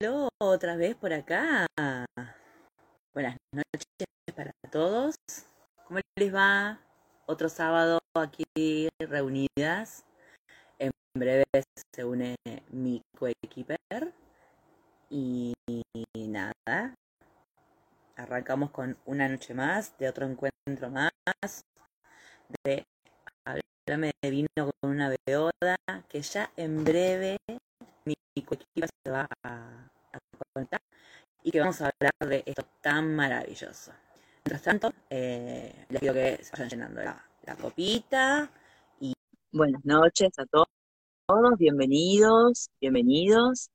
Aló, otra vez por acá. Buenas noches para todos. ¿Cómo les va? Otro sábado aquí reunidas. En breve se une mi coequiper. Y nada, arrancamos con una noche más, de otro encuentro más, de de vino con una beoda, que ya en breve mi coequiper se va a, contar y que vamos a hablar de esto tan maravilloso. Mientras tanto, eh, les pido que se vayan llenando la, la copita y buenas noches a todos, bienvenidos, bienvenidos.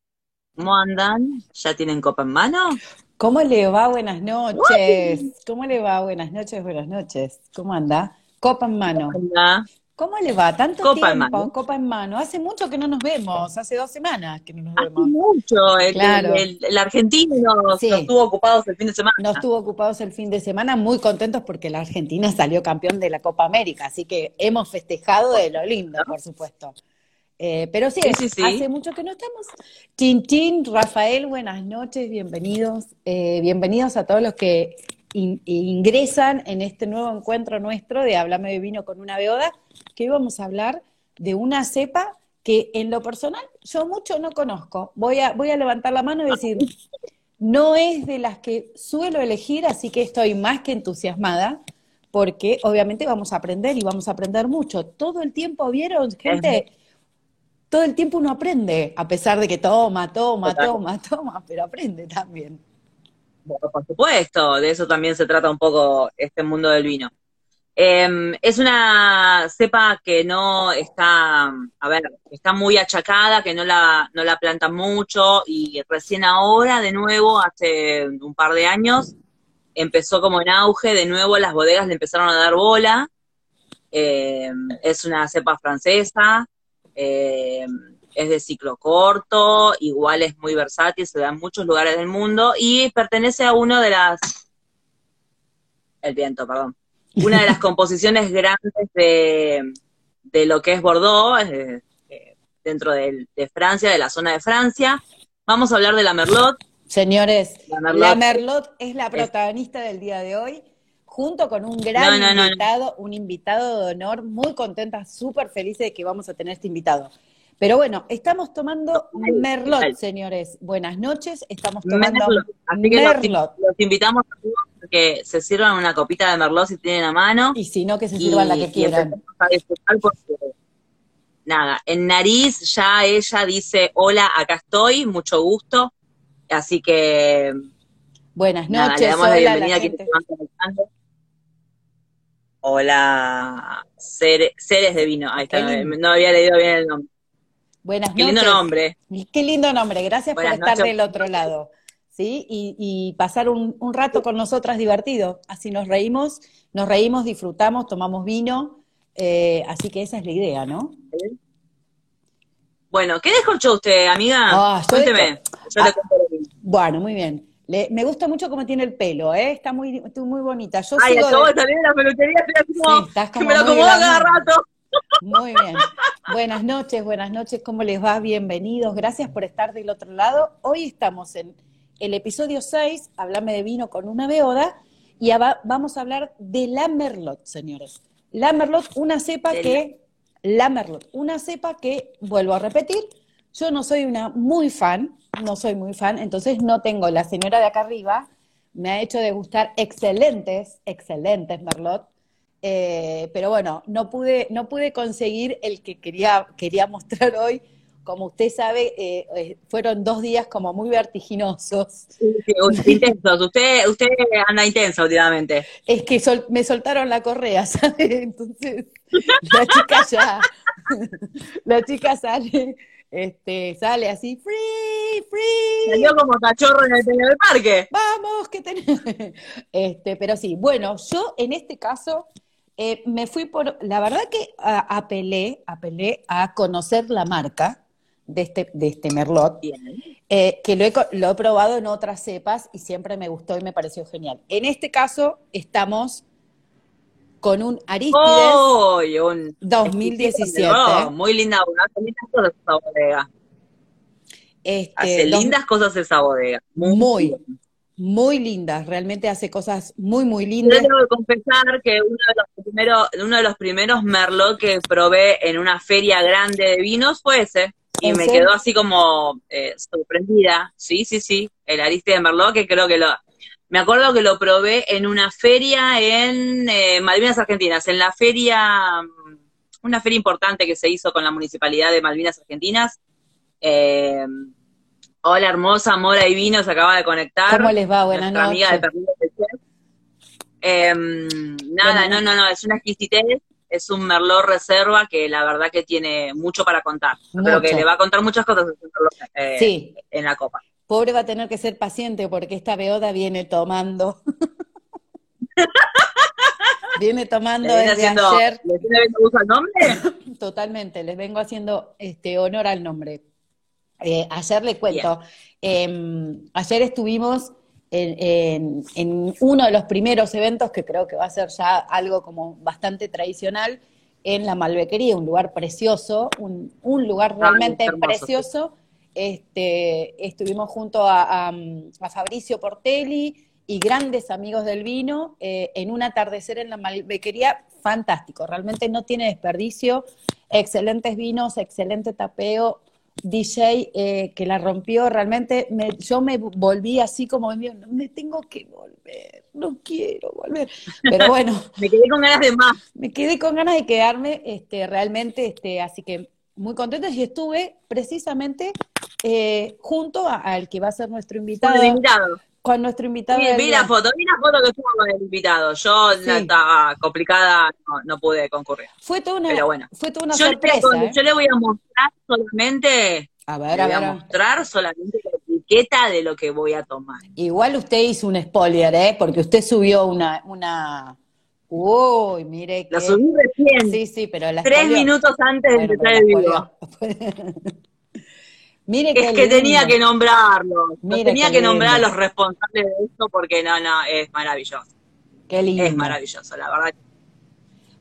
¿Cómo andan? ¿Ya tienen copa en mano? ¿Cómo le va? Buenas noches. ¿Cómo le va? Buenas noches, buenas noches. ¿Cómo anda? Copa en mano. ¿Cómo le va? Tanto Copa tiempo, en mano. copa en mano. Hace mucho que no nos vemos, hace dos semanas que no nos Hace vemos. mucho. El, Claro. el- el argentino nos, Sí. nos estuvo ocupados el fin de semana. Nos estuvo ocupados el fin de semana, muy contentos porque la Argentina salió campeón de la Copa América, así que hemos festejado de lo lindo, por supuesto. Eh, pero sí, Sí, sí, sí. hace mucho que no estamos. Tintín, Rafael, buenas noches, bienvenidos. Eh, bienvenidos a todos los que in- ingresan en este nuevo encuentro nuestro de Háblame de vino con una beoda, que hoy vamos a hablar de una cepa que en lo personal yo mucho no conozco. Voy a, voy a levantar la mano y decir, no es de las que suelo elegir, así que estoy más que entusiasmada, porque obviamente vamos a aprender y vamos a aprender mucho. Todo el tiempo, ¿vieron, gente? Todo el tiempo uno aprende, a pesar de que toma, toma, Total. toma, toma, pero aprende también. Por supuesto, de eso también se trata un poco este mundo del vino. Eh, es una cepa que no está, a ver, está muy achacada, que no la, no la plantan mucho y recién ahora, de nuevo, hace un par de años, empezó como en auge, de nuevo las bodegas le empezaron a dar bola. Eh, es una cepa francesa, eh, es de ciclo corto, igual es muy versátil, se da en muchos lugares del mundo y pertenece a uno de las... El viento, perdón. Una de las composiciones grandes de, de lo que es Bordeaux, eh, eh, dentro del- de Francia, de la zona de Francia. Vamos a hablar de la Merlot. Señores, La Merlot. la Merlot es la protagonista del día de hoy, junto con un gran No, no, no, no. invitado, un invitado de honor, muy contenta, súper feliz de que vamos a tener este invitado. Pero bueno, estamos tomando Merlot, señores. Buenas noches, estamos tomando Merlot. Así que los, Merlot. los invitamos a que se sirvan una copita de Merlot si tienen a mano. Y si no, que se sirvan la que quieran. empecemos a disfrutar porque, nada, en nariz ya ella dice, hola, acá estoy, mucho gusto. Así que, Buenas nada, noches, le damos la hola la bienvenida a gente. Hola, Cere- Ceres de Vino. Ahí está, no había leído bien el nombre. Buenas Qué lindo noches. nombre. Qué lindo nombre, gracias Buenas por estar noches. del otro lado. ¿Sí? Y, y pasar un, un rato con nosotras divertido. Así nos reímos, nos reímos, disfrutamos, tomamos vino. eh, así que esa es la idea, ¿no? Bueno, ¿qué descorchó usted, amiga? Ah, yo Cuénteme. Yo Ah. le. Bueno, muy bien. Le- me gusta mucho cómo tiene el pelo, ¿eh? Está muy, muy bonita. Yo Ay, acabo de- salir de la peluquería, estoy como, Sí, estás que como me lo acomodo cada rato. Muy bien. Buenas noches, buenas noches. ¿Cómo les va? Bienvenidos. Gracias por estar del otro lado. Hoy estamos en el episodio 6, Háblame de vino con una beoda, y vamos a hablar de la Merlot, señores. La Merlot, una cepa que, la Merlot, una cepa que, vuelvo a repetir, yo no soy una muy fan, no soy muy fan, entonces no tengo la señora de acá arriba, me ha hecho degustar excelentes, excelentes Merlot, eh, pero bueno, no pude, no pude conseguir el que quería, quería mostrar hoy. Como usted sabe, eh, eh, fueron dos días como muy vertiginosos. Sí, intensos. Usted, usted anda intensa últimamente. Es que sol- me soltaron la correa, ¿sabe? Entonces, la chica ya, la chica sale, este, sale así, free, free. Salió como cachorro en el del parque. Vamos, que tenemos. Este, pero sí, bueno, yo en este caso eh, me fui por, la verdad que a- apelé, apelé a conocer la marca de este, de este Merlot, eh, que lo he, lo he probado en otras cepas y siempre me gustó y me pareció genial. En este caso estamos con un Aristides ¡Uy! un 2017. Oh, muy linda, una linda cosa esa bodega. Este, Hace dos- lindas cosas esa bodega. muy, muy lindas, realmente hace cosas muy, muy Yo lindas. tengo que confesar que uno de los primeros, uno de los primeros merlot que probé en una feria grande de vinos fue ese. Y ¿En me serio? quedó así como eh, sorprendida. Sí, sí, sí. El Ariste de Merlot, que creo que lo. Me acuerdo que lo probé en una feria en eh, Malvinas Argentinas, en la feria, una feria importante que se hizo con la Municipalidad de Malvinas Argentinas. Eh, hola hermosa, Mora y Vino se acaba de conectar ¿Cómo les va? Buenas nuestra amiga de noches. Perdidos del Chef. Em, nada, no, no, no, es una exquisitez, es un Merlot reserva que la verdad que tiene mucho para contar. Creo que Mucho. le va a contar muchas cosas eh, Sí, en la copa. pobre va a tener que ser paciente porque esta beoda viene tomando. viene tomando ¿Le viene desde haciendo, ayer. ¿le el nombre? Totalmente, les vengo haciendo este honor al nombre. Eh, ayer le cuento, eh, ayer estuvimos en, en- en uno de los primeros eventos que creo que va a ser ya algo como bastante tradicional en la Malbequería, un lugar precioso, un, un lugar realmente hermoso, precioso. Este, estuvimos junto a, a- a Fabricio Portelli y grandes amigos del vino eh, en un atardecer en la Malbequería fantástico, realmente no tiene desperdicio, excelentes vinos, excelente tapeo, DJ eh, que la rompió, realmente. Me- yo me volví así como, "Dios, no me tengo que volver, no quiero volver, pero bueno, Me quedé con ganas de más. me quedé con ganas de quedarme, este, realmente, este, así que muy contenta. Y estuve precisamente eh, junto a- al que va a ser nuestro invitado, el invitado. Con nuestro invitado. Vi, del vi día. la foto, vi la foto que estuvo con el invitado. Yo Sí. estaba complicada, no, no pude concurrir. Fue toda una, Pero bueno. fue toda una Yo le, sorpresa. ¿eh? yo le voy a mostrar solamente, A ver, le a voy a ver. mostrar solamente la etiqueta de lo que voy a tomar. Igual usted hizo un spoiler, ¿eh? Porque usted subió una, una... Uy, mire que... Lo subí recién, Sí, sí, pero la tres minutos antes de Bueno, empezar el la spoileó. Mire Es que tenía que nombrarlo. Mire tenía que nombrar a los responsables de esto porque no, no, es maravilloso. Qué lindo. Es maravilloso, la verdad.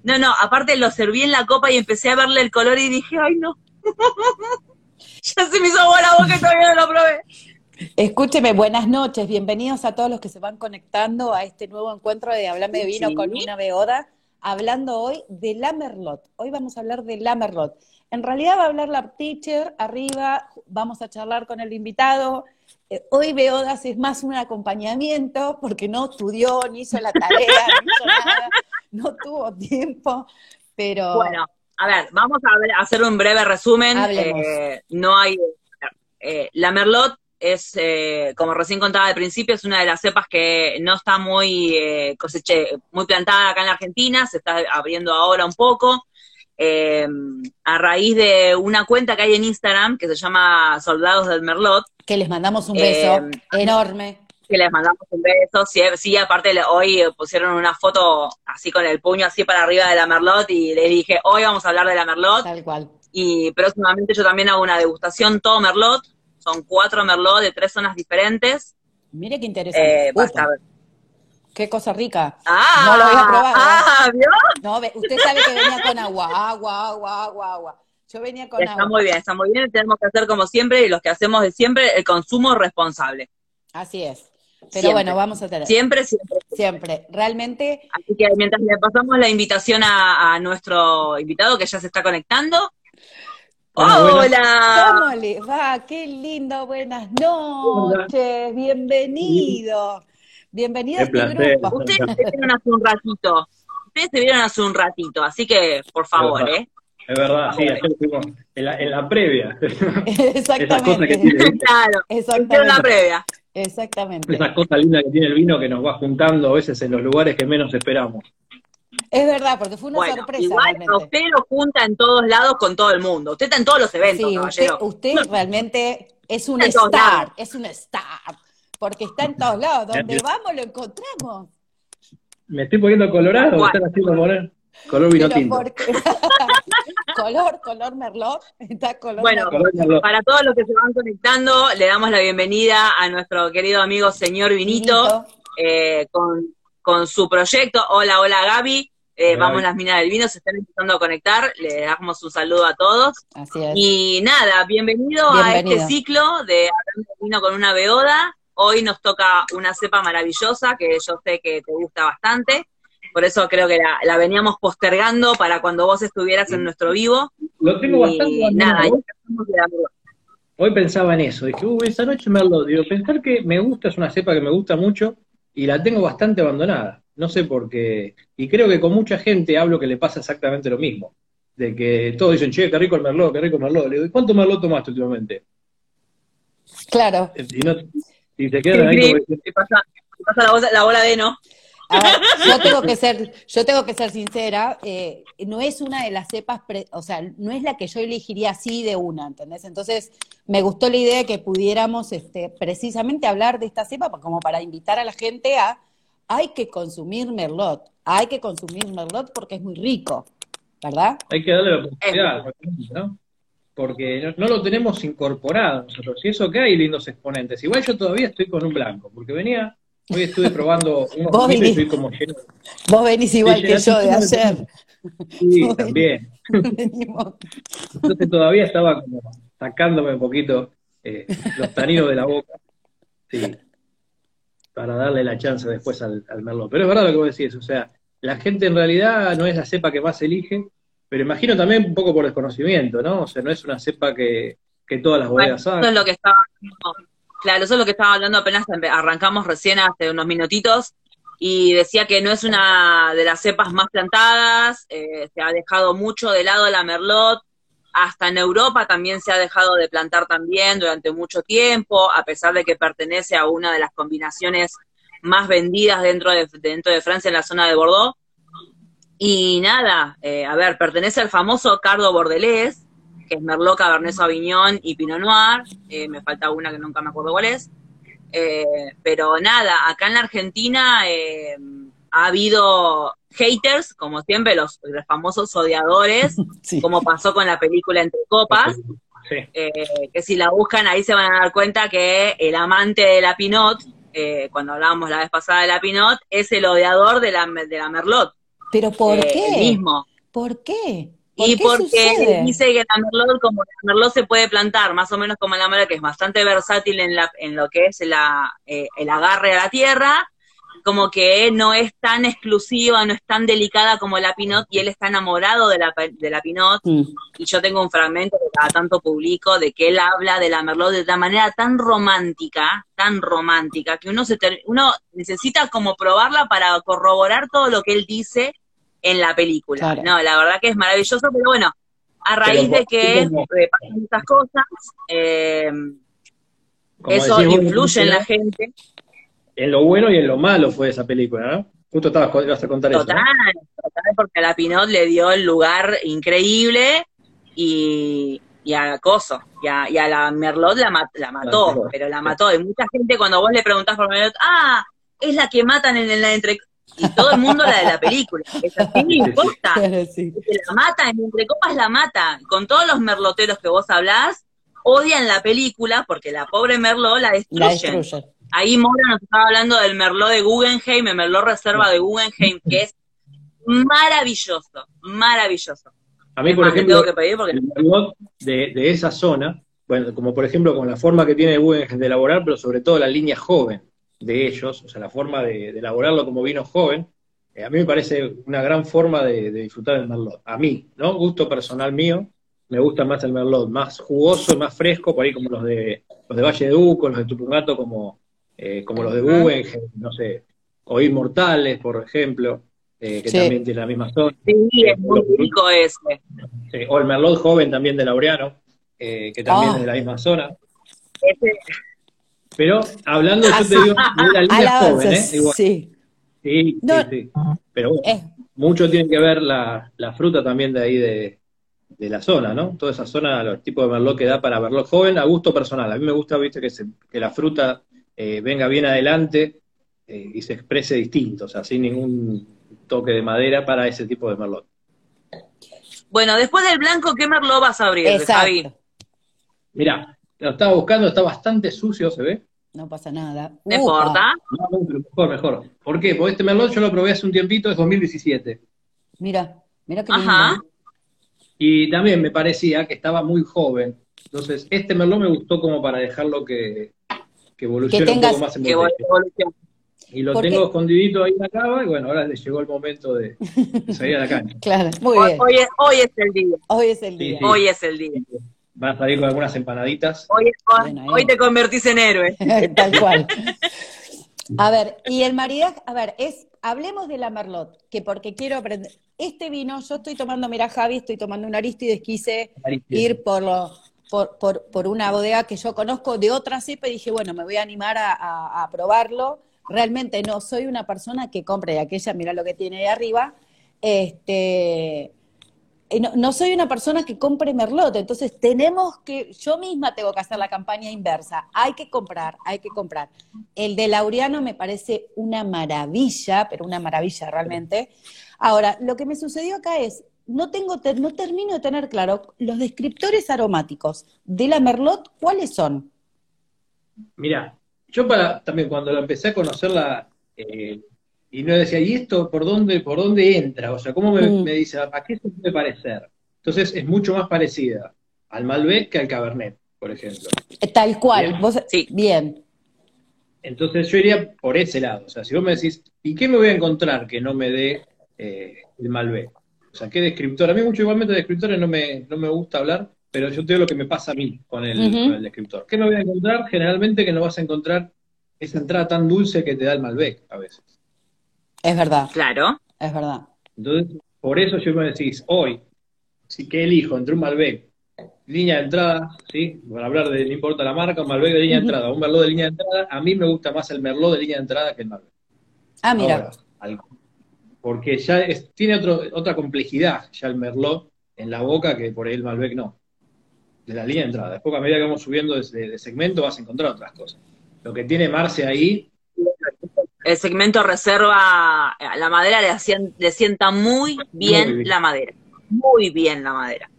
No, no, aparte lo serví en la copa y empecé a verle el color y dije, ay no. ya se me hizo agua la boca y todavía no lo probé. Escúcheme, buenas noches, bienvenidos a todos los que se van conectando a este nuevo encuentro de Hablame de Vino Sí. con una beoda, hablando hoy de la Merlot. Hoy vamos a hablar de la Merlot. En realidad va a hablar la teacher arriba, vamos a charlar con el invitado. Eh, hoy Beodas es más un acompañamiento porque no estudió, ni hizo la tarea, ni hizo nada, no tuvo tiempo, pero Bueno, a ver, vamos a hacer un breve resumen. Eh, no hay. eh, la Merlot es, eh, como recién contaba al principio, es una de las cepas que no está muy eh, coseche, muy plantada acá en la Argentina, se está abriendo ahora un poco. Eh, a raíz de una cuenta que hay en Instagram que se llama Soldados del Merlot, que les mandamos un beso Eh, enorme. que les mandamos un beso. Sí, sí, aparte hoy pusieron una foto así con el puño así para arriba de la Merlot y les dije, hoy vamos a hablar de la Merlot. Tal cual. Y próximamente yo también hago una degustación todo Merlot. Son cuatro Merlot de tres zonas diferentes. Mire qué interesante. Eh, qué cosa rica. Ah, No lo había probado, Ah, ¿vio? No, usted sabe que venía con agua, agua, agua, agua, agua. Yo venía con Está agua. muy bien, está muy bien. Tenemos que hacer como siempre y los que hacemos de siempre, el consumo responsable. Así es. Pero Siempre. bueno, vamos a tener. Siempre, siempre. Siempre. Realmente, Así que mientras le pasamos la invitación a, a nuestro invitado que ya se está conectando. Hola. ¿cómo le va? Qué lindo, buenas noches. Bienvenido. Bienvenido a este placer. grupo. Ustedes se vieron hace un ratito. Ustedes se vieron hace un ratito, así que, por favor, ¿eh? Es verdad, sí, en la, en la previa. Esas cosas que Exactamente. tiene, Claro, hicieron la Exactamente. previa. Exactamente. esas cosas lindas que tiene el vino que nos va juntando a veces en los lugares que menos esperamos. Es verdad, porque fue una Bueno, sorpresa igual realmente. usted lo junta en todos lados con todo el mundo. Usted está en todos los eventos, Sí, usted, caballero. usted realmente es un En star, es un star, porque está en todos lados. Donde vamos lo encontramos. Me estoy poniendo colorado, me Bueno. están haciendo poner color vino tinto. porque color, color merlot, está color Bueno, merlot. Para todos los que se van conectando, le damos la bienvenida a nuestro querido amigo señor Vinito, Vinito. eh, con, con su proyecto. Hola, hola Gaby. Eh, vamos las minas del vino, se están empezando a conectar, le damos un saludo a todos. Así es. Y nada, bienvenido, a este ciclo de Hablando de Vino con una beoda. Hoy nos toca una cepa maravillosa que yo sé que te gusta bastante. Por eso creo que la, veníamos postergando para cuando vos estuvieras en nuestro vivo. Lo tengo bastante. Nada, Hoy pensaba en eso. Dije, uy, esa noche me lo digo, pensar que me gusta, es una cepa que me gusta mucho y la tengo bastante abandonada. No sé por qué. Y creo que con mucha gente hablo que le pasa exactamente lo mismo. De que todos dicen, che, qué rico el merlot, qué rico el merlot. Le digo, ¿cuánto merlot tomaste últimamente? Claro. Y, se quedan ahí como... pasa, pasa la, bola de no yo tengo que ser, yo tengo que ser sincera, eh, no es una de las cepas, o sea, no es la que yo elegiría así de una, ¿entendés? Entonces, me gustó la idea de que pudiéramos este, precisamente hablar de esta cepa como para invitar a la gente a, hay que consumir merlot, hay que consumir merlot porque es muy rico, ¿verdad? Hay que darle la oportunidad, ¿no? Porque no, lo tenemos incorporado nosotros. Y eso que hay lindos exponentes. Igual yo todavía estoy con un blanco, porque venía Hoy estuve probando unos ¿Vos venís, como lleno. Vos venís igual que yo de ayer. Sí, también. Entonces todavía estaba como sacándome un poquito eh, los taninos de la boca. Sí. Para darle la chance después al, al Merlot. Pero es verdad lo que vos decís, o sea, la gente en realidad no es la cepa que más elige, pero imagino también un poco por desconocimiento, ¿no? O sea, no es una cepa que, que todas las bodegas saben. Eso es lo que estaba Claro, eso es lo que estaba hablando apenas arrancamos recién hace unos minutitos y decía que no es una de las cepas más plantadas, eh, se ha dejado mucho de lado la merlot, hasta en Europa también se ha dejado de plantar también durante mucho tiempo, a pesar de que pertenece a una de las combinaciones más vendidas dentro de, dentro de Francia en la zona de Bordeaux. Y nada, eh, a ver, pertenece al famoso Cardo Bordelés, que es Merlot, Cabernet Sauvignon y Pinot Noir. Eh, me falta una que nunca me acuerdo cuál es. Eh, pero nada, acá en la Argentina eh, ha habido haters, como siempre, los, famosos odiadores, como pasó con la película Entre Copas. que si la buscan ahí se van a dar cuenta que el amante de la Pinot, cuando hablábamos la vez pasada de la Pinot, es el odiador de la, de la Merlot. ¿Pero por qué? mismo. ¿Por qué? y porque dice que la merlot, como la merlot se puede plantar más o menos como la merlot, que es bastante versátil en, la, en lo que es la, eh, el agarre a la tierra, como que no es tan exclusiva, no es tan delicada como la Pinot, y él está enamorado de la, de la Pinot, mm. y yo tengo un fragmento que cada tanto publico de que él habla de la Merlot de una manera tan romántica, tan romántica, que uno, se uno necesita como probarla para corroborar todo lo que él dice en la película. No, la verdad que es maravilloso, pero bueno, a raíz de que pasan estas cosas, eh, eso influye en la gente. En lo bueno y en lo malo fue esa película, ¿no? Justo estabas, ibas a contar total, eso. Total, porque a la Pinot le dio el lugar increíble y, y a Coso, y a, la Merlot la, mató, pero la mató. Y mucha gente cuando vos le preguntás por Merlot, ah, es la que matan en, la entre y todo el mundo la de la película. Es así, no importa. La mata, en Entre Copas la mata. Con todos los merloteros que vos hablás, odian la película porque la pobre Merlot la destruyen. Ahí Mora nos estaba hablando del Merlot de Guggenheim, el Merlot Reserva de Guggenheim, que es maravilloso, maravilloso. A mí, por ejemplo, el Merlot de, de, esa zona, bueno, como por ejemplo con la forma que tiene Guggenheim de elaborar, pero sobre todo la línea joven, de ellos, o sea, la forma de, elaborarlo como vino joven, eh, a mí me parece una gran forma de, disfrutar el Merlot. A mí, ¿no? Gusto personal mío, me gusta más el Merlot, más jugoso, más fresco, por ahí como los de los de Valle de Duco, los de Tupungato, como, eh, como los de Guggenheim, no sé, o Inmortales, por ejemplo, eh, que también tiene la misma zona. Sí, es muy rico ese. o el Merlot joven también de Laureano, que también ah. es de la misma zona. Ese, pero hablando, yo te digo, de la línea joven, ¿eh? Igual. Sí. Sí, sí, Pero bueno, eh. mucho tiene que ver la, la fruta también de ahí de, de, la zona, ¿no? Toda esa zona, los tipos de merlot que da para merlot joven, a gusto personal. A mí me gusta, viste, que, se, que la fruta eh, venga bien adelante eh, y se exprese distinto, o sea, sin ningún toque de madera para ese tipo de merlot. Bueno, después del blanco, ¿qué merlot vas a abrir, Javi? Mira, lo estaba buscando, está bastante sucio, ¿se ve? No pasa nada. ¿Me importa? No, mejor, mejor. ¿Por qué? Porque este Merlot yo lo probé hace un tiempito, es 2017. Mira, mira qué lindo. Ajá. Y también me parecía que estaba muy joven. Entonces, este Merlot me gustó como para dejarlo que, que evolucione un poco más en botella. Y lo tengo escondidito ahí en la cava y bueno, ahora le llegó el momento de, salir a la cancha. claro, muy bien. Hoy, hoy, es el día. Hoy es el día. Hoy es el día. Van a salir con algunas empanaditas. Hoy, hoy te convertís en héroe. Tal cual. A ver, y el maridaje, a ver, es, hablemos de la Merlot, que porque quiero aprender. Este vino, yo estoy tomando, mira Javi, estoy tomando un Aristides, quise ir por, lo, por, por, por, una bodega que yo conozco de otra cepa y dije, bueno, me voy a animar a, a probarlo realmente no soy una persona que compre aquella, mira lo que tiene ahí arriba, este, no, soy una persona que compre Merlot, entonces tenemos que, yo misma tengo que hacer la campaña inversa, hay que comprar, hay que comprar. El de Laureano me parece una maravilla, pero una maravilla realmente. Ahora, lo que me sucedió acá es, no, tengo, no termino de tener claro los descriptores aromáticos de la Merlot, ¿cuáles son? Mira, yo para, también cuando la empecé a conocerla, eh, y no decía, ¿y esto por dónde, por dónde entra? O sea, ¿cómo me, mm. dice, a qué se puede parecer? Entonces es mucho más parecida al Malbec que al Cabernet, por ejemplo. Eh, tal cual, ¿Vos? sí, bien. Entonces yo iría por ese lado. O sea, si vos me decís, ¿y qué me voy a encontrar que no me dé eh, el Malbec? O sea, ¿qué descriptor? A mí mucho igualmente de descriptores no me, no me gusta hablar, pero yo te digo lo que me pasa a mí con el, descriptor. ¿Qué me voy a encontrar? Generalmente que no vas a encontrar esa entrada tan dulce que te da el Malbec a veces. Es verdad. Claro. Es verdad. Entonces, por eso yo me decís, hoy, si que elijo entre un Malbec, línea de entrada, ¿sí? Para hablar de, no importa la marca, un Malbec de línea de entrada, un Merlot de línea de entrada, a mí me gusta más el Merlot de línea de entrada que el Malbec. Ah, mira. porque ya tiene otro, otra complejidad ya el Merlot en la boca que por ahí el Malbec no de la línea de entrada. Después, a medida que vamos subiendo de, segmento, vas a encontrar otras cosas. Lo que tiene Marce ahí. El segmento reserva, la madera le, sienta muy bien, la madera. Muy bien la madera.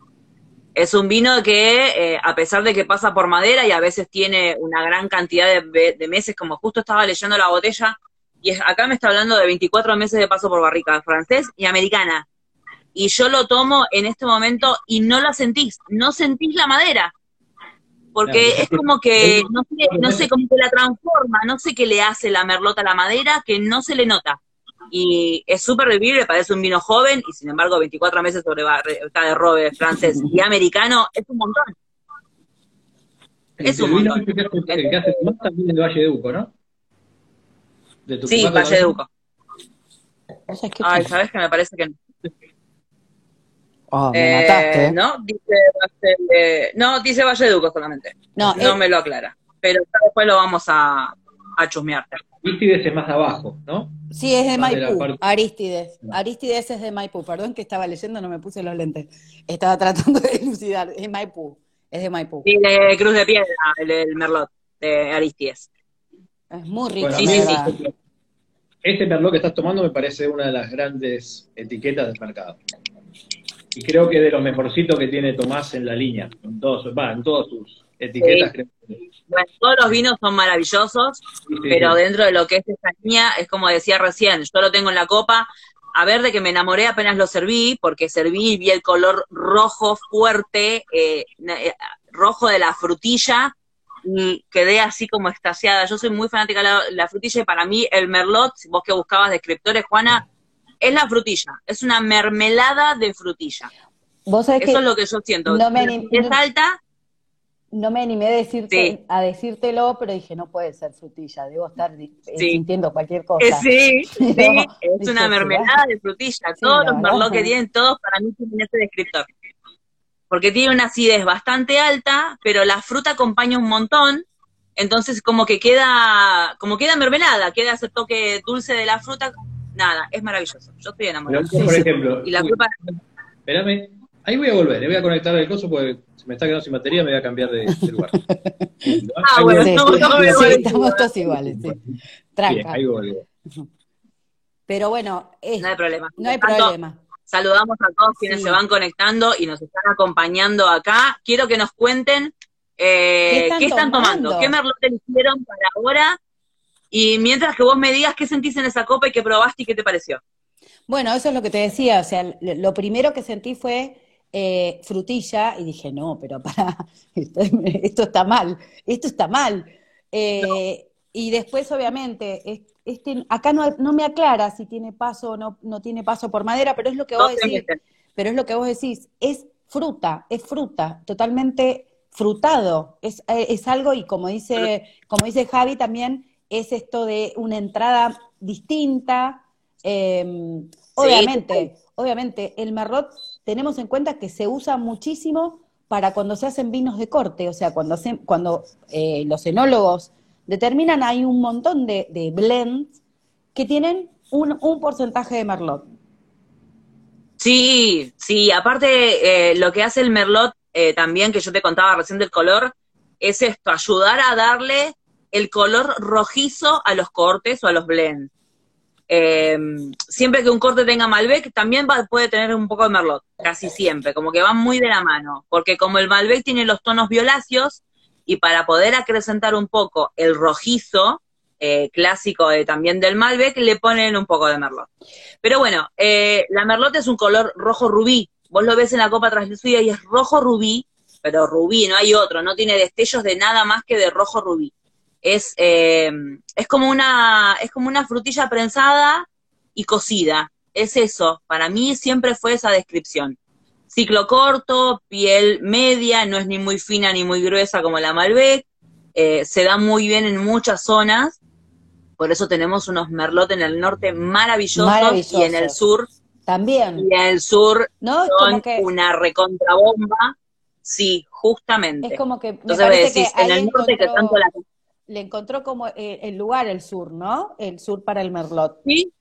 Es un vino que, eh, a pesar de que pasa por madera y a veces tiene una gran cantidad de, de meses, como justo estaba leyendo la botella, y acá me está hablando de 24 meses de paso por barrica francés y americana y yo lo tomo en este momento y no la sentís, no sentís la madera. Porque es como que, no sé, no sé, como que la transforma, no sé qué le hace la merlota a la madera, que no se le nota. Y es súper vivible, parece un vino joven, y sin embargo 24 meses sobre está de robe francés y americano, es un montón. Es un montón. El que hace también es de Valle de Uco, ¿no? sí, Valle de Uco. Ay, ¿sabes que me parece que no? Oh, me mataste. Eh, no, dice, no, dice Valleduco solamente. No, no me lo aclara. Pero después lo vamos a, a chusmear. Aristides es más abajo, ¿no? Sí, es de Maipú. Aristides. Aristides es de Maipú. Perdón que estaba leyendo, no me puse los lentes. Estaba tratando de elucidar. Es Maipú. Es de Maipú. Sí, de Cruz de Piedra, el, Merlot de Aristides. Es muy rico. sí, sí, sí. Este Merlot que estás tomando me parece una de las grandes etiquetas del mercado y creo que de los mejorcitos que tiene Tomás en la línea, en todos, va, en todas sus etiquetas. Bueno, todos los vinos son maravillosos, pero dentro de lo que es esta línea, es como decía recién, yo lo tengo en la copa, a ver de que me enamoré apenas lo serví, porque serví y vi el color rojo fuerte, eh, eh, rojo de la frutilla, y quedé así como extasiada. Yo soy muy fanática de la, frutilla y para mí el merlot, vos que buscabas descriptores, Juana, es la frutilla, es una mermelada de frutilla. ¿Vos Eso es lo que yo siento. No me es alta. No me animé a, decirte, a decírtelo, pero dije, no puede ser frutilla, debo estar eh, sintiendo cualquier cosa. Sí, sí, es una mermelada de frutilla. todos los merlot que tienen, todos para mí tienen ese descriptor. Porque tiene una acidez bastante alta, pero la fruta acompaña un montón, entonces como que queda, como queda mermelada, queda ese toque dulce de la fruta nada, es maravilloso. Yo estoy enamorada. por ejemplo, y la culpa... Espérame, ahí voy a volver, le voy a conectar el coso porque se me está quedando sin batería, me voy a cambiar de, lugar. ah, bueno, sí, estamos todos iguales, sí. Tranca. ahí vuelvo. Pero bueno, no hay problema. No hay problema. Saludamos a todos quienes se van conectando y nos están acompañando acá. Quiero que nos cuenten eh, ¿Qué, están tomando? ¿Qué merlot hicieron para ahora? Y mientras que vos me digas qué sentís en esa copa y qué probaste y qué te pareció. Bueno, eso es lo que te decía, o sea, lo primero que sentí fue eh, frutilla y dije, no, pero para, esto, está mal, esto está mal. Eh, y después, obviamente, este, acá no, me aclara si tiene paso o no, no tiene paso por madera, pero es lo que vos decís, pero es lo que vos decís, es fruta, es fruta, totalmente frutado, es, es algo, y como dice, como dice Javi también, es esto de una entrada distinta. Em, obviamente, obviamente, el merlot tenemos en cuenta que se usa muchísimo para cuando se hacen vinos de corte, o sea, cuando, cuando eh, los enólogos determinan, hay un montón de, blends que tienen un, porcentaje de merlot. Sí, sí, aparte eh, lo que hace el merlot eh, también, que yo te contaba recién del color, es esto, ayudar a darle el color rojizo a los cortes o a los blends. Eh, siempre que un corte tenga Malbec, también puede tener un poco de Merlot, casi siempre, como que van muy de la mano, porque como el Malbec tiene los tonos violáceos, y para poder acrecentar un poco el rojizo, eh, clásico también del Malbec, le ponen un poco de Merlot. Pero bueno, eh, la Merlot es un color rojo rubí, vos lo ves en la copa translúcida y es rojo rubí, pero rubí, no hay otro, no tiene destellos de nada más que de rojo rubí es, eh, es, como una, es como una frutilla prensada y cocida. Es eso, para mí siempre fue esa descripción. Ciclo corto, piel media, no es ni muy fina ni muy gruesa como la Malbec, eh, se da muy bien en muchas zonas, por eso tenemos unos merlot en el norte maravillosos, y en el sur también. Y en el sur ¿No? son una recontrabomba. Sí, justamente. Es como que Entonces que en el norte que tanto la le encontró como eh, el lugar el sur, ¿no? El sur para el merlot. Sí,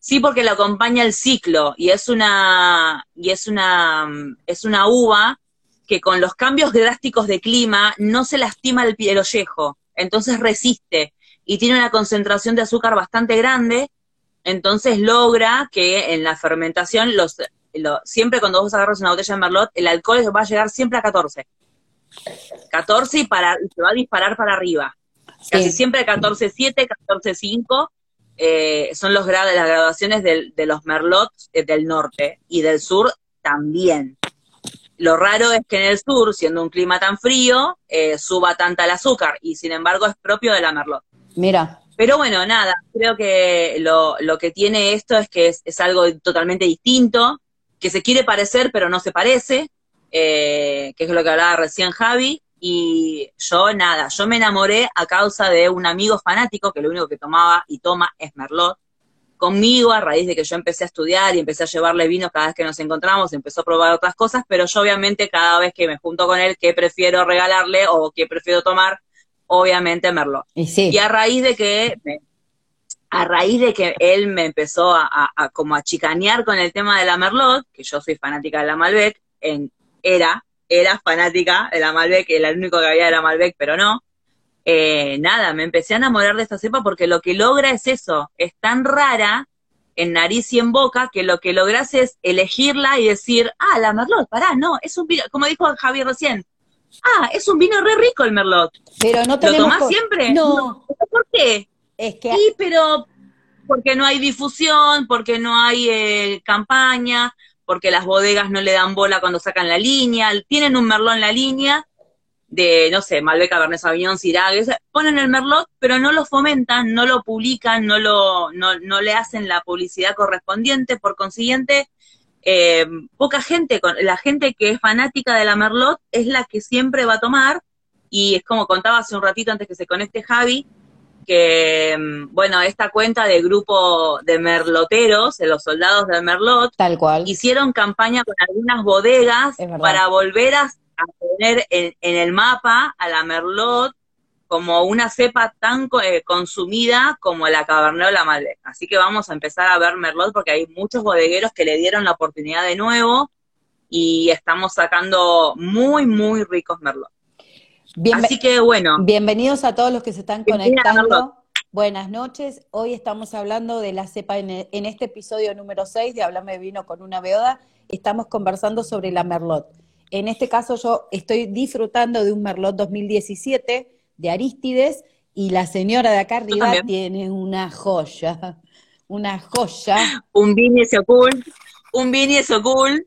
sí. porque lo acompaña el ciclo y es una y es una es una uva que con los cambios drásticos de clima no se lastima el, el ollejo, entonces resiste y tiene una concentración de azúcar bastante grande, entonces logra que en la fermentación los siempre cuando vos agarras una botella de merlot, el alcohol va a llegar siempre a 14. 14 y para, se va a disparar para arriba. Casi siempre 14.7, 14.5 eh, son los grados, las graduaciones de los merlots eh, del norte y del sur también. Lo raro es que en el sur, siendo un clima tan frío, eh, suba tanta el azúcar y sin embargo es propio de la merlot. Mira. Pero bueno, nada, creo que lo, lo que tiene esto es que es, es, algo totalmente distinto, que se quiere parecer pero no se parece, eh, que es lo que hablaba recién Javi, y yo nada, yo me enamoré a causa de un amigo fanático que lo único que tomaba y toma es Merlot. Conmigo, a raíz de que yo empecé a estudiar y empecé a llevarle vinos cada vez que nos encontramos, empezó a probar otras cosas, pero yo obviamente cada vez que me junto con él, ¿qué prefiero regalarle o qué prefiero tomar? Obviamente Merlot. Y, a raíz de que a raíz de que él me empezó a, a, como a chicanear con el tema de la Merlot, que yo soy fanática de la Malbec, en, era, era fanática de la Malbec, era el único que había de la Malbec, pero no. Eh, nada, me empecé a enamorar de esta cepa porque lo que logra es eso, es tan rara en nariz y en boca que lo que logras es elegirla y decir, ah, la Merlot, pará, no, es un vino, como dijo Javier recién, ah, es un vino re rico el Merlot. Pero no ¿Lo tomás siempre? No. ¿Por qué? Es que... Sí, pero porque no hay difusión, porque no hay eh, campaña, porque las bodegas no le dan bola cuando sacan la línea, tienen un merlot en la línea de, no sé, Malbec, Cabernet Sauvignon, Syrah, ponen el merlot, pero no lo fomentan, no lo publican, no, lo, no, no le hacen la publicidad correspondiente, por consiguiente, eh, poca gente, la gente que es fanática de la merlot es la que siempre va a tomar, y es como contaba hace un ratito antes que se conecte Javi, que, mm, bueno, esta cuenta de grupo de merloteros, de los soldados del Merlot, Tal cual. hicieron campaña con algunas bodegas para volver a, poner en, el mapa a la Merlot como una cepa tan eh, consumida como la Cabernet o la Malbec. Así que vamos a empezar a ver Merlot porque hay muchos bodegueros que le dieron la oportunidad de nuevo y estamos sacando muy, muy ricos Merlot. Así que bueno. Bienvenidos a todos los que se están conectando. Buenas noches. Hoy estamos hablando de la cepa en, este episodio número 6 de Hablame de Vino con una Beoda. Estamos conversando sobre la Merlot. En este caso yo estoy disfrutando de un Merlot 2017 de Aristides y la señora de acá arriba tiene una joya, Una joya. Un Vini Socul, un Vini Socul,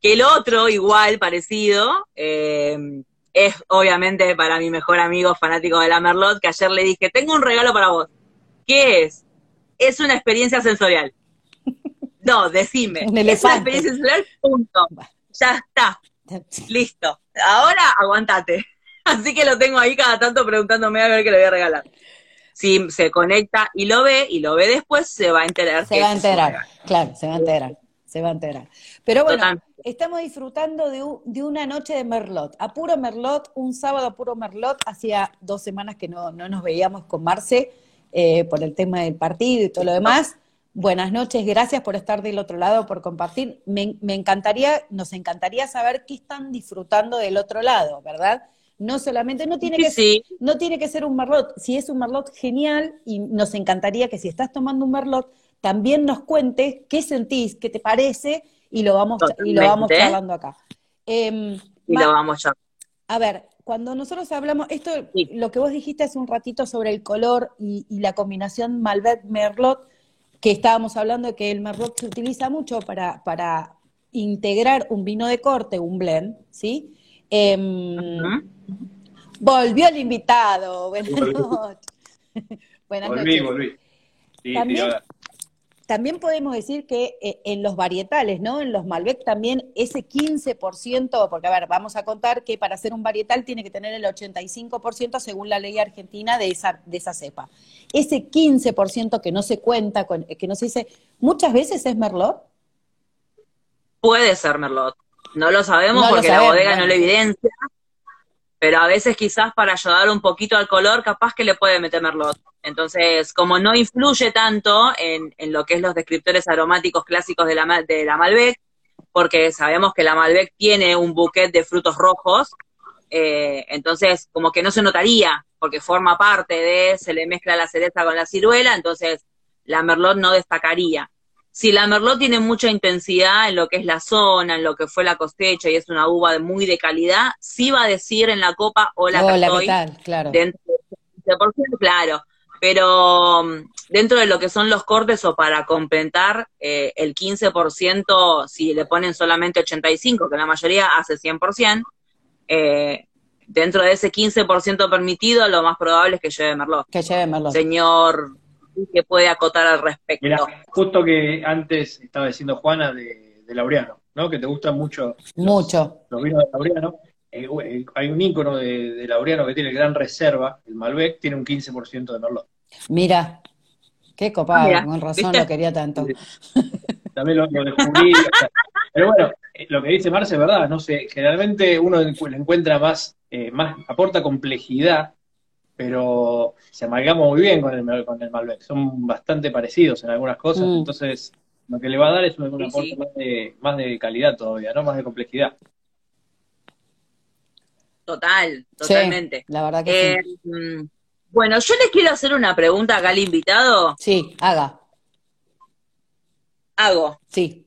que el otro, igual, parecido, eh, es obviamente para mi mejor amigo fanático de la Merlot, que ayer le dije, tengo un regalo para vos. ¿Qué es? Es una experiencia sensorial. No, decime. es una experiencia sensorial, punto. Ya está. Listo. Ahora aguantate. Así que lo tengo ahí cada tanto preguntándome a ver qué le voy a regalar. Si se conecta y lo ve, y lo ve después, se va a enterar. Se va a enterar, claro, se va a enterar, se va a enterar. Pero bueno, estamos disfrutando de, una noche de Merlot, a puro Merlot, un sábado a puro Merlot, hacía dos semanas que no, nos veíamos con Marce eh, por el tema del partido y todo lo demás. Buenas noches, gracias por estar del otro lado, por compartir. Me, encantaría, nos encantaría saber qué están disfrutando del otro lado, ¿verdad? No solamente, no tiene, que, no tiene que ser un merlot, si es un merlot genial, y nos encantaría que si estás tomando un merlot, también nos cuentes qué sentís, qué te parece, y lo vamos, y lo vamos charlando acá. Em, y lo vamos a... A ver, cuando nosotros hablamos, esto, lo que vos dijiste hace un ratito sobre el color y, la combinación Malbec-Merlot, que estábamos hablando de que el Merlot se utiliza mucho para, para integrar un vino de corte, un blend, ¿sí? Em, volvió el invitado. Buenas noches. Buenas noches. Sí, también podemos decir que eh, en los varietales, ¿no? En los Malbec también ese 15%, porque a ver, vamos a contar que para hacer un varietal tiene que tener el 85% según la ley argentina de esa, de esa cepa. Ese 15% que no se cuenta, con, que no se dice, muchas veces es Merlot. Puede ser Merlot. No lo sabemos porque la bodega no lo evidencia, pero a veces quizás para ayudar un poquito al color, capaz que le puede meter Merlot. Entonces, como no influye tanto en, lo que es los descriptores aromáticos clásicos de la, de la Malbec, porque sabemos que la Malbec tiene un buquet de frutos rojos, eh, entonces como que no se notaría, porque forma parte de, se le mezcla la cereza con la ciruela, entonces la Merlot no destacaría. Si la Merlot tiene mucha intensidad en lo que es la zona, en lo que fue la cosecha y es una uva de muy de calidad, sí va a decir en la copa hola, hola ¿qué tal? Claro. dentro 15%, claro pero mm, dentro de lo que son los cortes o para completar eh, el 15%, si le ponen solamente 85, que la mayoría hace 100%, eh, dentro de ese 15% permitido, lo más probable es que lleve Merlot. Que lleve Merlot. Señor, que puede acotar al respecto. justo que antes estaba diciendo Juana de, Laureano, ¿no? Que te gustan mucho. Mucho. Los, vinos de Laureano. Eh, hay un ícono de, Laureano que tiene gran reserva, el Malbec, tiene un 15% de Merlot. Mira, qué copado, ah, con razón lo quería tanto. También lo, descubrí. pero bueno, eh, lo que dice Marce es verdad, no sé, generalmente uno le encuentra más, eh, más, aporta complejidad, pero se amalgama muy bien con el, con el Malbec. Son bastante parecidos en algunas cosas, mm. entonces lo que le va a dar es un, aporte Más, de, más de calidad todavía, ¿no? Más de complejidad. Total, totalmente. la verdad que sí. Eh, bueno, yo les quiero hacer una pregunta acá al invitado. Sí, haga. Hago. Sí.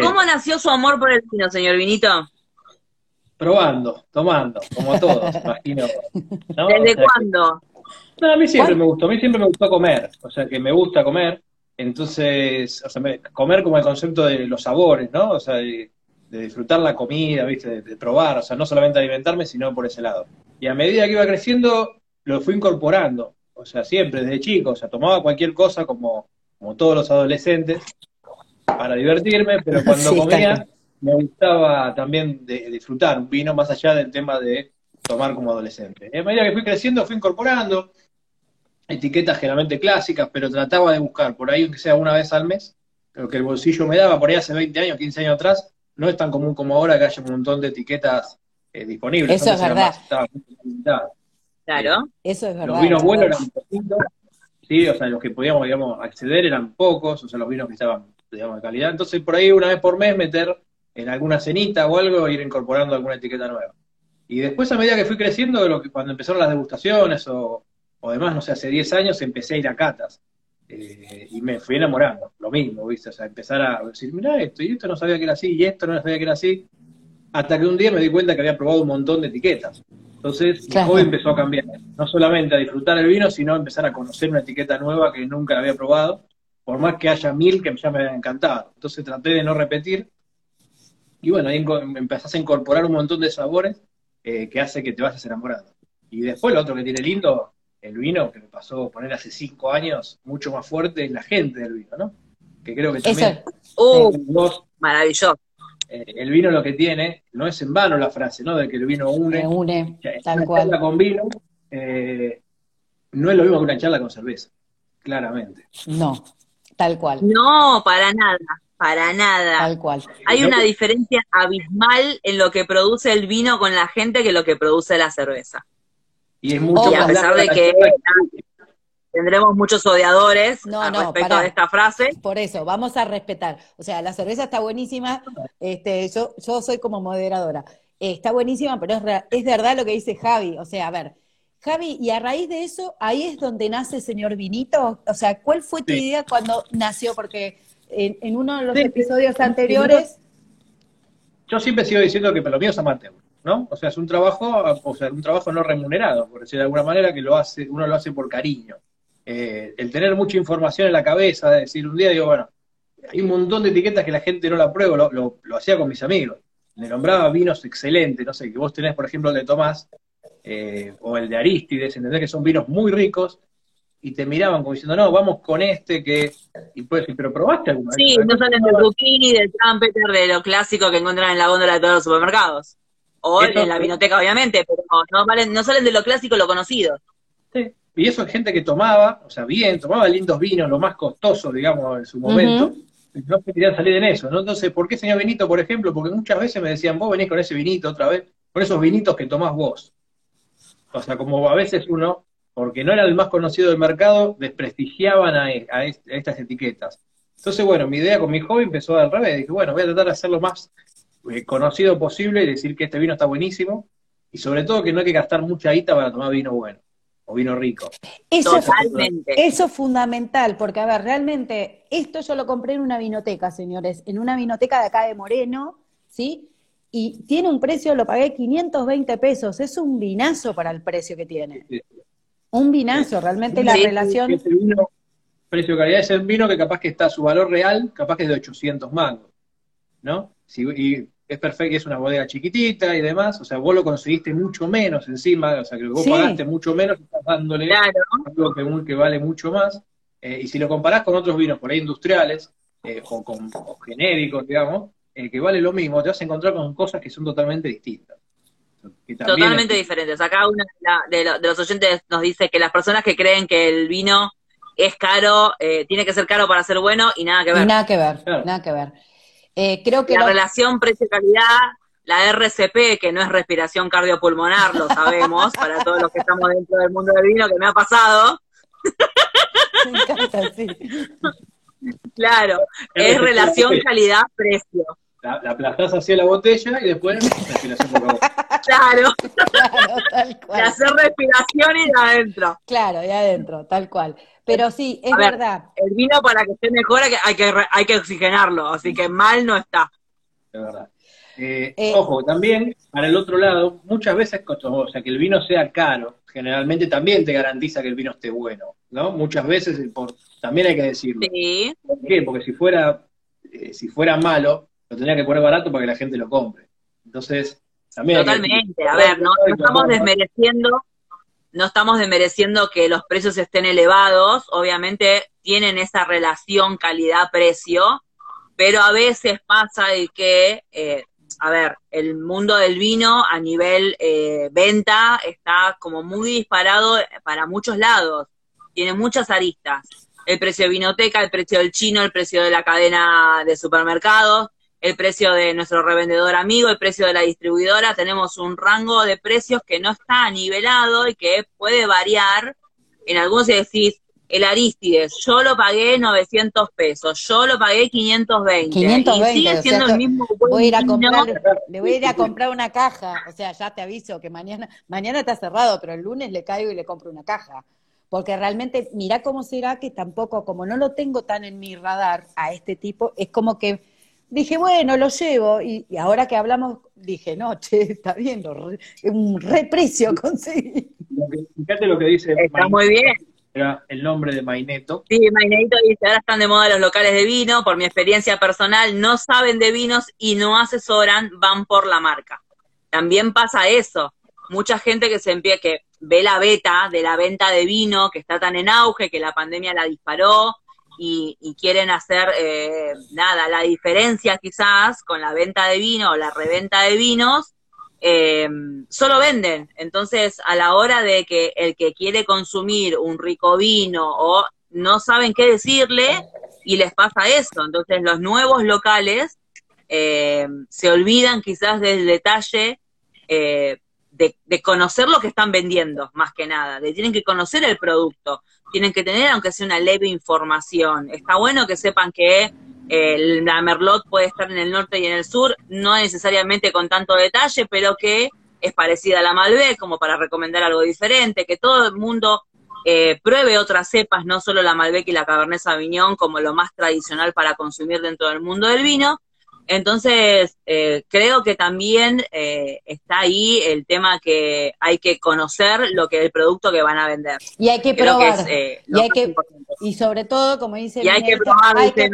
¿Cómo nació su amor por el vino, señor Vinito? Probando, tomando, como todos, imagino. ¿Desde cuándo? no, a mí siempre me gustó, a mí siempre me gustó comer, o sea que me gusta comer, entonces, o sea, comer como el concepto de los sabores, ¿no? O sea, de, disfrutar la comida, ¿viste? De, probar, o sea, no solamente alimentarme, sino por ese lado. Y a medida que iba creciendo, lo fui incorporando, o sea, siempre desde chico, o sea, tomaba cualquier cosa como, como todos los adolescentes para divertirme, pero cuando comía me gustaba también de, disfrutar un vino más allá del tema de tomar como adolescente. A medida que fui creciendo, fui incorporando etiquetas generalmente clásicas, pero trataba de buscar por ahí, aunque sea una vez al mes, lo que el bolsillo me daba por ahí hace 20 años, 15 años atrás, no es tan común como ahora que haya un montón de etiquetas eh, disponibles. Eso es verdad. Claro. Eso es verdad. Los vinos buenos eran poquitos, sí, o sea, los que podíamos, digamos, acceder eran pocos, o sea, los vinos que estaban, digamos, de calidad. Entonces, por ahí una vez por mes meter en alguna cenita o algo, ir incorporando alguna etiqueta nueva. Y después, a medida que fui creciendo, lo que, cuando empezaron las degustaciones o, o demás, no sé, hace 10 años empecé a ir a catas. Eh, y me fui enamorando, lo mismo, ¿viste? O sea, empezar a decir, mira esto, y esto no sabía que era así, y esto no sabía que era así, hasta que un día me di cuenta que había probado un montón de etiquetas. Entonces, hoy empezó a cambiar. No solamente a disfrutar el vino, sino a empezar a conocer una etiqueta nueva que nunca había probado. por más que haya mil que ya me habían encantado. Entonces traté de no repetir. Y bueno, ahí empezás a incorporar un montón de sabores eh, que hace que te vayas enamorando. Y después lo otro que tiene lindo, el vino, que me pasó poner hace cinco años, mucho más fuerte, es la gente del vino, ¿no? Que creo que también... Uh, maravilloso. Eh, el vino lo que tiene, no es en vano la frase, ¿no? De que el vino une. une, tal cual. con vino eh, no es lo mismo que una charla con cerveza, claramente. No, tal cual. No, para nada, para nada. Tal cual. Hay una diferencia abismal en lo que produce el vino con la gente que lo que produce la cerveza. Y es mucho a pesar de que tendremos muchos odiadores respecto de esta frase. Por eso, vamos a respetar. O sea, la cerveza está buenísima, este, yo, yo soy como moderadora. está buenísima, pero es, es verdad lo que dice Javi. O sea, a ver, Javi, y a raíz de eso, ahí es donde nace señor Vinito. O sea, ¿cuál fue tu idea cuando nació? Porque en, uno de los episodios anteriores. Yo siempre sigo diciendo que lo mío es amateur. ¿no? O sea, es un trabajo, o sea, un trabajo no remunerado, por decir de alguna manera, que lo hace, uno lo hace por cariño. Eh, el tener mucha información en la cabeza, de decir, un día digo, bueno, hay un montón de etiquetas que la gente no la prueba, lo, hacía con mis amigos. Le nombraba vinos excelentes, no sé, que vos tenés, por ejemplo, el de Tomás, eh, o el de Aristides, entendés que son vinos muy ricos, y te miraban como diciendo, no, vamos con este que... Y puedes decir, pero probaste alguna vez. Sí, no salen del zucchini, del trumpeter, de lo clásico que encuentran en la góndola de todos los supermercados. O en la vinoteca, obviamente, pero no, valen, no salen de lo clásico, lo conocido. Sí. Y eso es gente que tomaba, o sea, bien, tomaba lindos vinos, lo más costoso, digamos, en su momento. No querían salir en eso, ¿no? Entonces, ¿por qué señor vinito, por ejemplo? Porque muchas veces me decían, vos venís con ese vinito otra vez, con esos vinitos que tomás vos. O sea, como a veces uno, porque no era el más conocido del mercado, desprestigiaban a, a estas etiquetas. Entonces, bueno, mi idea con mi hobby empezó al revés. Dije, bueno, voy a tratar de hacerlo más eh, conocido posible y decir que este vino está buenísimo y sobre todo que no hay que gastar mucha guita para tomar vino bueno o vino rico. Eso, eso es fundamental, porque a ver, realmente esto yo lo compré en una vinoteca, señores, en una vinoteca de acá de Moreno, ¿sí? Y tiene un precio, lo pagué 520 pesos, es un vinazo para el precio que tiene. Un vinazo, realmente la relación... precio-calidad es el vino que capaz que está su valor real, capaz que es de 800 mangos, ¿no? Si, y es perfecto, es una bodega chiquitita y demás, o sea, vos lo conseguiste mucho menos encima, o sea, que vos pagaste mucho menos, estás dándole algo que, vale mucho más. Eh, y si lo comparás con otros vinos por ahí industriales, eh, o con genéricos, digamos, eh, que vale lo mismo, te vas a encontrar con cosas que son totalmente distintas. Totalmente diferentes. Acá una de, los oyentes nos dice que las personas que creen que el vino es caro, tiene que ser caro para ser bueno y nada que ver. nada que ver, nada que ver. Eh, creo que la relación precio-calidad, la RCP, que no es respiración cardiopulmonar, lo sabemos, para todos los que estamos dentro del mundo del vino, que me ha pasado. Me encanta, sí. Claro, es relación calidad-precio. La, la aplastás hacia la botella y después respiración por la boca. Claro. claro tal cual. Y hacer respiración y de adentro. Claro, y adentro, tal cual. Pero sí, es verdad. el vino para que esté mejor hay que, hay que oxigenarlo, así que mal no está. Es verdad. Eh, eh, ojo, también, para el otro lado, muchas veces, o sea, que el vino sea caro, generalmente también te garantiza que el vino esté bueno, ¿no? Muchas veces, por, también hay que decirlo. Sí. ¿Por qué? Porque si fuera, eh, si fuera malo, lo tendría que poner barato para que la gente lo compre. Entonces, también... Totalmente, a ver, no estamos desmereciendo no estamos desmereciendo que los precios estén elevados, obviamente tienen esa relación calidad-precio, pero a veces pasa de que, eh, a ver, el mundo del vino a nivel eh, venta está como muy disparado para muchos lados, tiene muchas aristas. El precio de vinoteca, el precio del chino, el precio de la cadena de supermercados, el precio de nuestro revendedor amigo, el precio de la distribuidora, tenemos un rango de precios que no está nivelado y que puede variar. En algunos decís, el Aristides, yo lo pagué 900 pesos, yo lo pagué 520. 520 y sigue siendo el mismo voy a ir a comprar, Le voy a ir a comprar una caja, o sea, ya te aviso que mañana, mañana está cerrado, pero el lunes le caigo y le compro una caja. Porque realmente, mira cómo será que tampoco, como no lo tengo tan en mi radar a este tipo, es como que dije, bueno, lo llevo. Y, ahora que hablamos, dije, no, che, está bien, es un reprecio conseguir. Fíjate lo que dice. Está muy bien. era el nombre de Maineto. Sí, Maineto dice, ahora están de moda los locales de vino, por mi experiencia personal, no saben de vinos y no asesoran, van por la marca. También pasa eso, mucha gente que se empieza, que ve la beta de la venta de vino, que está tan en auge, que la pandemia la disparó, y, quieren hacer, eh, nada, la diferencia quizás con la venta de vino o la reventa de vinos, eh, solo venden. Entonces, a la hora de que el que quiere consumir un rico vino o no saben qué decirle y les pasa eso. Entonces, los nuevos locales eh, se olvidan quizás del detalle eh, de, de, conocer lo que están vendiendo, más que nada, de tienen que conocer el producto, tienen que tener aunque sea una leve información. Está bueno que sepan que la Merlot puede estar en el norte y en el sur, no necesariamente con tanto detalle, pero que es parecida a la Malbec, como para recomendar algo diferente, que todo el mundo eh, pruebe otras cepas, no solo la Malbec y la Cabernet Sauvignon, como lo más tradicional para consumir dentro del mundo del vino, entonces, eh, creo que también eh, está ahí el tema que hay que conocer lo que es el producto que van a vender. Y hay que probar. Eh, y, sobre todo, como dice Y hay que probar, hay que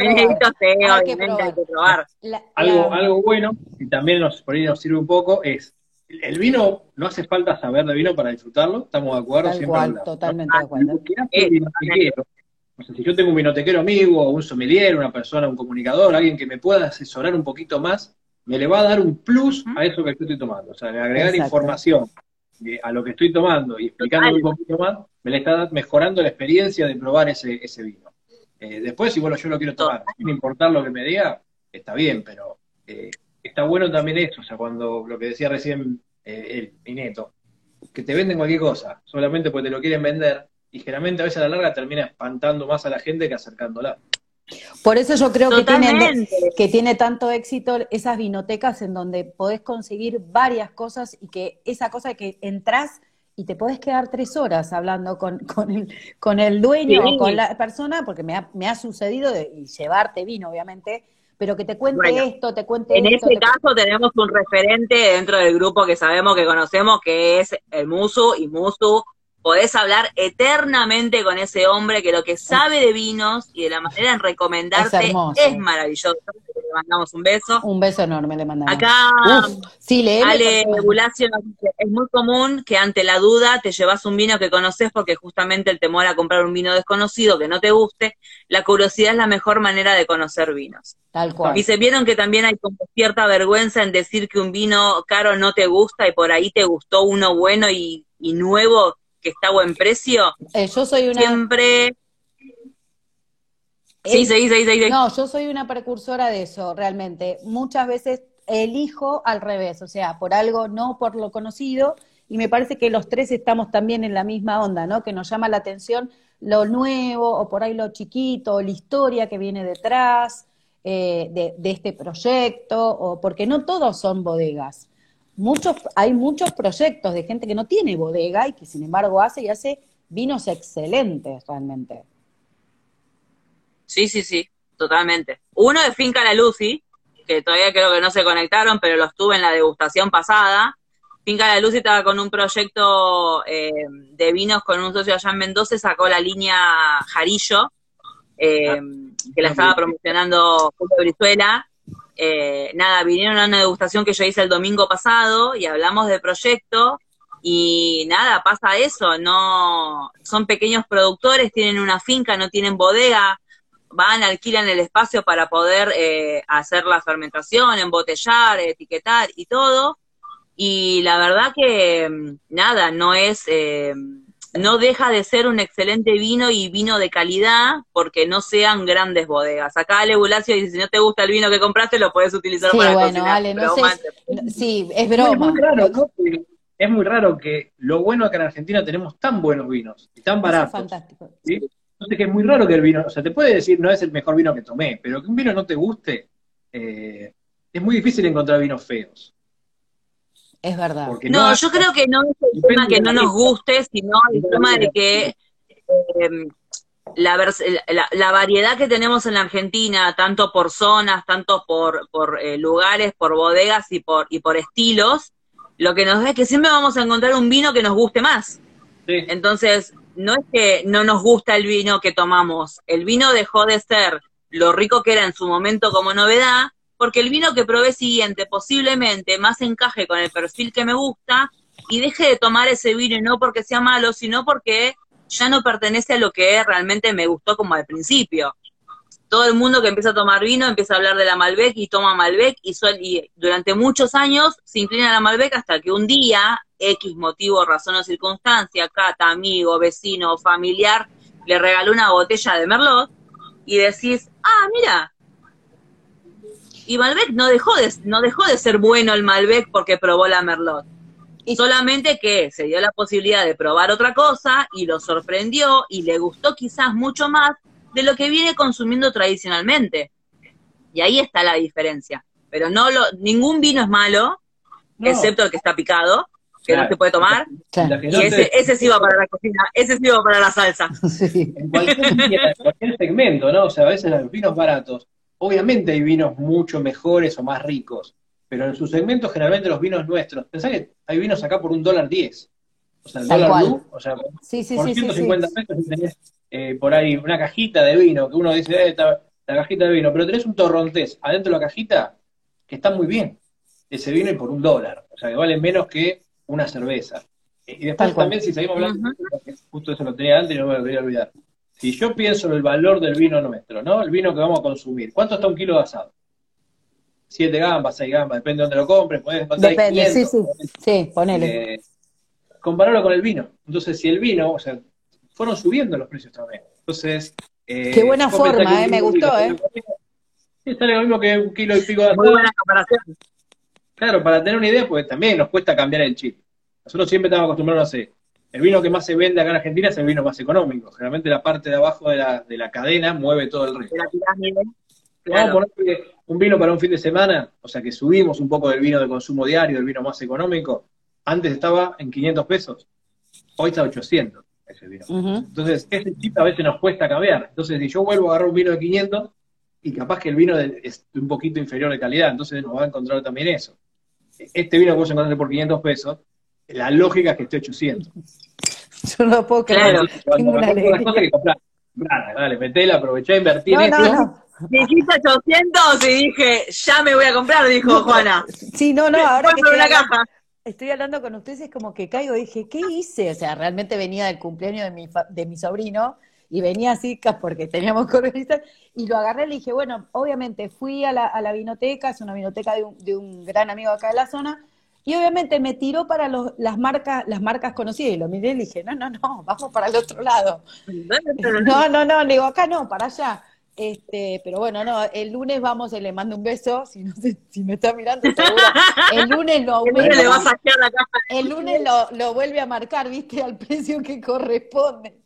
probar. algo, algo bueno, y también nos, por ahí nos sirve un poco, es el vino, no hace falta saber de vino para disfrutarlo, estamos de acuerdo. Tal cual, totalmente de acuerdo si yo tengo un vinotequero amigo, un sommelier, una persona, un comunicador, alguien que me pueda asesorar un poquito más, me le va a dar un plus a eso que estoy tomando. O sea, agregar información a lo que estoy tomando y explicando un poquito más, me le está mejorando la experiencia de probar ese, ese vino. Eh, después, si bueno, yo lo quiero tomar, sin importar lo que me diga, está bien, pero eh, está bueno también eso, o sea, cuando lo que decía recién eh, el Pineto, que te venden cualquier cosa, solamente porque te lo quieren vender, y generalmente a veces a la larga termina espantando más a la gente que acercándola. Por eso yo creo que tiene, que tiene tanto éxito esas vinotecas en donde podés conseguir varias cosas y que esa cosa que entras y te podés quedar tres horas hablando con, con, el, con el dueño o con la persona, porque me ha, me ha sucedido de, y llevarte vino, obviamente, pero que te cuente esto, te cuente en esto. En este caso tenemos un referente dentro del grupo que sabemos que conocemos, que es el Musu, y Musu podés hablar eternamente con ese hombre que lo que sabe de vinos y de la manera en recomendarte es, maravilloso. Le mandamos un beso. Un beso enorme le mandamos. Acá, sí, Ale Bulacio es muy común que ante la duda te llevas un vino que conoces porque justamente el temor a comprar un vino desconocido que no te guste, la curiosidad es la mejor manera de conocer vinos. Tal cual. Y se vieron que también hay como cierta vergüenza en decir que un vino caro no te gusta y por ahí te gustó uno bueno y, y nuevo que está a buen precio. Eh, yo soy una... Siempre... Sí, sí, sí, sí, No, yo soy una precursora de eso, realmente. Muchas veces elijo al revés, o sea, por algo, no por lo conocido, y me parece que los tres estamos también en la misma onda, ¿no? Que nos llama la atención lo nuevo, o por ahí lo chiquito, o la historia que viene detrás eh, de, de, este proyecto, o porque no todos son bodegas muchos, hay muchos proyectos de gente que no tiene bodega y que sin embargo hace y hace vinos excelentes realmente. Sí, sí, sí, totalmente. Uno de Finca La Lucy, que todavía creo que no se conectaron, pero los tuve en la degustación pasada. Finca La Lucy estaba con un proyecto eh, de vinos con un socio allá en Mendoza, sacó la línea Jarillo, eh, ah, que la estaba promocionando Julio Brizuela, eh, nada, vinieron a una degustación que yo hice el domingo pasado y hablamos de proyecto y nada, pasa eso, no, son pequeños productores, tienen una finca, no tienen bodega, van, alquilan el espacio para poder eh, hacer la fermentación, embotellar, etiquetar y todo. Y la verdad que mm, nada, no es, eh, no deja de ser un excelente vino y vino de calidad porque no sean grandes bodegas. Acá Ale Bulacio dice, si no te gusta el vino que compraste, lo puedes utilizar sí, para bueno, Ale, no sé, sí, es broma. Es muy, raro, es muy raro que lo bueno es que en Argentina tenemos tan buenos vinos y tan baratos. Es fantástico. Entonces que es muy raro que el vino, o sea, te puede decir, no es el mejor vino que tomé, pero que un vino no te guste, eh, es muy difícil encontrar vinos feos. Es verdad. no, yo creo que no es el tema que no nos guste, sino el tema de que em, la, la, variedad que tenemos en la Argentina, tanto por zonas, tanto por, por eh, lugares, por bodegas y por, y por estilos, lo que nos da es que siempre vamos a encontrar un vino que nos guste más. Entonces, no es que no nos gusta el vino que tomamos, el vino dejó de ser lo rico que era en su momento como novedad, porque el vino que probé siguiente posiblemente más encaje con el perfil que me gusta y deje de tomar ese vino no porque sea malo, sino porque ya no pertenece a lo que realmente me gustó como al principio. Todo el mundo que empieza a tomar vino empieza a hablar de la Malbec y toma Malbec y, y durante muchos años se inclina a la Malbec hasta que un día, X motivo, razón o circunstancia, cata, amigo, vecino, familiar, le regaló una botella de Merlot y decís, ah, mira, y Malbec no dejó de, no dejó de ser bueno el Malbec porque probó la Merlot. Y solamente que se dio la posibilidad de probar otra cosa y lo sorprendió y le gustó quizás mucho más de lo que viene consumiendo tradicionalmente. Y ahí está la diferencia. Pero no lo, ningún vino es malo, excepto el que está picado, que no se puede tomar. Y ese, ese sí va para la cocina, ese sí va para la salsa. En cualquier, segmento, ¿no? O sea, a veces los vinos baratos, obviamente hay vinos mucho mejores o más ricos, pero en su segmento generalmente los vinos nuestros, pensá que hay vinos acá por un dólar diez. O sea, el dólar blue, o sea, por 150 pesos tenés eh, por ahí una cajita de vino, que uno dice, eh, la cajita de vino, pero tenés un torrontés adentro de la cajita que está muy bien. Ese vino y por un dólar, o sea, que vale menos que una cerveza. Y después también, si seguimos hablando, justo eso lo tenía antes y no me lo quería olvidar. Si yo pienso en el valor del vino nuestro, ¿no? El vino que vamos a consumir, ¿cuánto está un kilo de asado? siete gambas, seis gambas, depende de dónde lo compres, puedes Depende, sí, sí, sí, ponele. Eh, compararlo con el vino. Entonces, si el vino, o sea, fueron subiendo los precios también. Entonces. Eh, Qué buena forma, eh, me gustó, ¿eh? Sí, sale lo mismo que un kilo y pico de Muy buena comparación. Claro, para tener una idea, pues también nos cuesta cambiar el chip. Nosotros siempre estamos acostumbrados a hacer. El vino que más se vende acá en Argentina es el vino más económico. Generalmente la parte de abajo de la, de la cadena mueve todo el resto. Vamos a poner un vino para un fin de semana, o sea que subimos un poco del vino de consumo diario, del vino más económico. Antes estaba en 500 pesos, hoy está 800 ese vino. Entonces, ese chip a veces nos cuesta cambiar. Entonces, si yo vuelvo a agarrar un vino de 500, y capaz que el vino es un poquito inferior de calidad, entonces nos va a encontrar también eso. Este vino que vos encontraste por 500 pesos, la lógica es que esté 800. Yo no puedo creer. Claro. Que comprar. Dale, metela, aproveché, invertí en esto. Dijiste 800 y dije, ya me voy a comprar, dijo Juana. Sí, no, no, ahora que estoy hablando, estoy hablando, con ustedes es como que caigo, dije, ¿qué hice? O sea, realmente venía del cumpleaños de mi, de mi sobrino y venía así porque teníamos que organizar y lo agarré y le dije, bueno, obviamente fui a la, a la vinoteca, es una vinoteca de un, de un gran amigo acá de la zona, y obviamente me tiró para los, las marcas las marcas conocidas y lo miré y dije, no, no, no, vamos para el otro lado. No, no, no, le digo, acá no, para allá. Este, pero bueno, no, el lunes vamos le mando un beso, si no sé, si me está mirando, seguro. El lunes lo El lunes lo, lo, vuelve a marcar, viste, al precio que corresponde.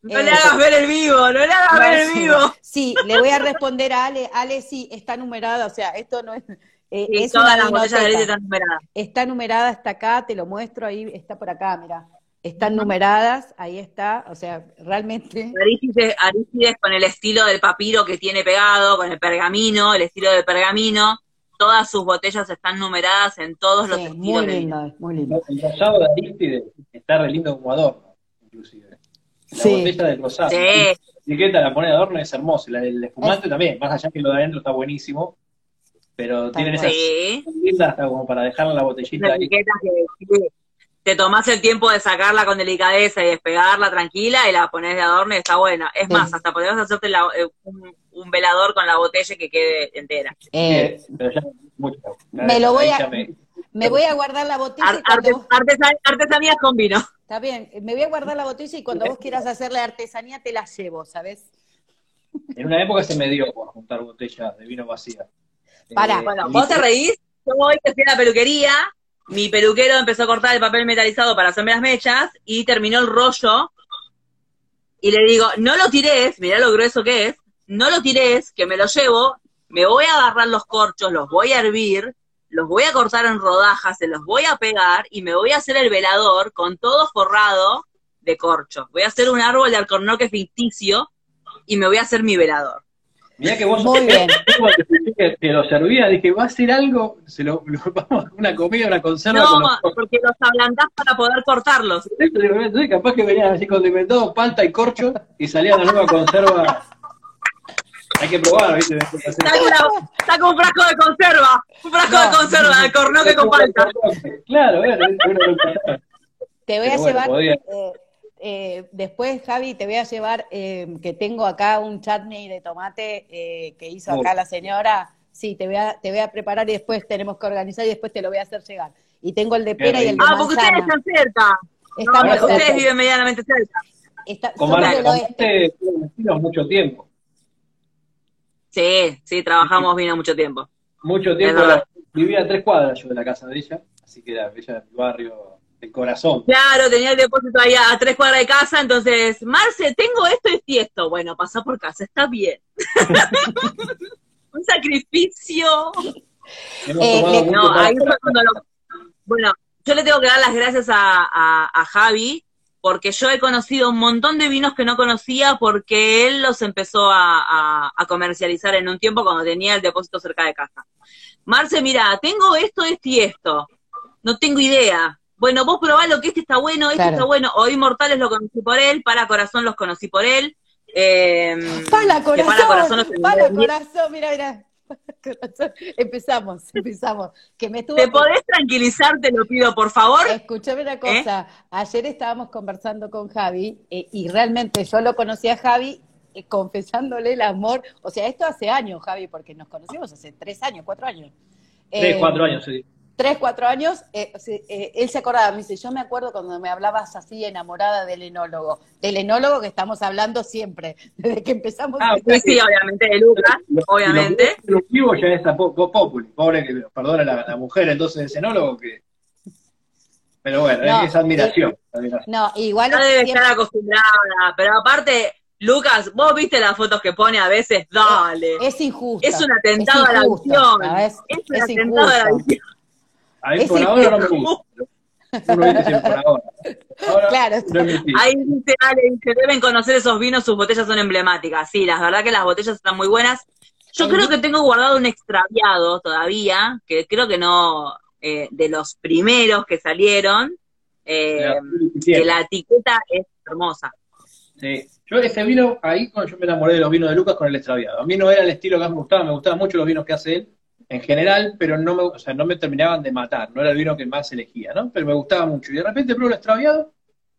No le hagas ver el vivo, no le hagas ver el vivo. Sí, le voy a responder a Ale, Ale sí, está numerada, o sea, esto no es, eh, es todas las botellas de leche están numeradas. Está numerada, está acá, te lo muestro, ahí está por acá, mira están numeradas, ahí está, o sea, realmente... Arístides, con el estilo del papiro que tiene pegado, con el pergamino, el estilo del pergamino, todas sus botellas están numeradas en todos los estilos. Muy lindo, muy lindo. El rosado de Arístides está re lindo como adorno, inclusive. La botella del rosado. Sí. La etiqueta, la pone de adorno es hermosa, la del espumante también, más allá que lo de adentro está buenísimo, pero tienen esas lindas hasta como para dejar la botellita ahí. Que, te tomás el tiempo de sacarla con delicadeza y despegarla tranquila y la pones de adorno y está buena. Es más, hasta podemos hacerte eh, un, velador con la botella que quede entera. Eh, me lo voy a... Me, voy a guardar la botella. artesanías con vino. Está bien, me voy a guardar la botella y cuando vos quieras hacerle artesanía te la llevo, ¿sabes? En una época se me dio por juntar botellas de vino vacía. Para, eh, bueno, vos te reís, yo hoy que fui a la peluquería mi peluquero empezó a cortar el papel metalizado para hacerme las mechas y terminó el rollo. Y le digo, no lo tires, mirá lo grueso que es, no lo tires, que me lo llevo, me voy a agarrar los corchos, los voy a hervir, los voy a cortar en rodajas, se los voy a pegar y me voy a hacer el velador con todo forrado de corcho. Voy a hacer un árbol de alcornoque ficticio y me voy a hacer mi velador. Mirá que vos Muy bien. Que, que, lo servía, dije, va a ser algo, se lo, lo vamos una comida, una conserva. No, los... porque los ablandás para poder cortarlos. Entonces, capaz que venían así condimentados, palta y corcho, y salía la nueva conserva. Hay que probar, ¿viste? Saca, un frasco de conserva, un frasco de conserva, de cornoque con palta. Claro, bueno, Te voy a llevar, eh, eh, después, Javi, te voy a llevar, eh, que tengo acá un chutney de tomate eh, que hizo acá la señora. Sí, te voy, a, te voy a preparar y después tenemos que organizar y después te lo voy a haer llegar. Y tengo el de pera y el de Ah, porque ustedes están cerca. Estamos no, ustedes viven medianamente cerca. Está, Como este. mucho tiempo. Sí, sí, trabajamos vino mucho tiempo. Mucho tiempo. Vivía a tres cuadras yo de la casa de ella, así que era ella de mi barrio el corazón. Claro, tenía el depósito ahí a tres cuadras de casa, entonces, Marce, tengo esto y esto. Bueno, pasa por casa, está bien. Un sacrificio. Eh, no, ahí fue cuando lo... Bueno, yo le tengo que dar las gracias a, a, a, Javi, porque yo he conocido un montón de vinos que no conocía porque él los empezó a, a, a comercializar en un tiempo cuando tenía el depósito cerca de casa. Marce, mira, tengo esto, esto y esto. No tengo idea bueno, vos probá lo que este está bueno, este está bueno, o Inmortales lo conocí por él, para Corazón los conocí por él. Eh, para Corazón, para Corazón, para corazón mira, mira. Empezamos, empezamos. Que me ¿Te podés tranquilizar? Te lo pido, por favor. Escúchame una cosa. Ayer estábamos conversando con Javi eh, y realmente yo lo conocí a Javi eh, confesándole el amor. O sea, esto hace años, Javi, porque nos conocimos hace tres años, cuatro años. Tres, cuatro años, sí tres, cuatro años, eh, eh, él se acordaba, me dice, yo me acuerdo cuando me hablabas así enamorada del enólogo, del enólogo que estamos hablando siempre, desde que empezamos. Ah, sí, sí, obviamente, de Lucas, obviamente. Lo vivo ya es populi, pobre que perdona la, la mujer, entonces ese enólogo que... Pero bueno, no, es admiración, admiración. No, igual... No debe estar acostumbrada, pero aparte... Lucas, vos viste las fotos que pone a veces, dale. Es injusto. Es un atentado a la visión. Es un atentado a la visión. Ahí por ahora no me gusta. Uno dice por ahora. ahora claro. No Ahí dice Ale, dice, deben conocer esos vinos, sus botellas son emblemáticas. Sí, la verdad que las botellas están muy buenas. Yo creo que tengo guardado un extraviado todavía, que creo que no, eh, de los primeros que salieron, eh, que la etiqueta es hermosa. Sí, yo ese vino, ahí cuando yo me enamoré de los vinos de Lucas con el extraviado. A mí no era el estilo que más me gustaba, me gustaban mucho los vinos que hace él, en general, pero no me, o sea, no me terminaban de matar, no era el vino que más elegía, ¿no? Pero me gustaba mucho. Y de repente pruebo el extraviado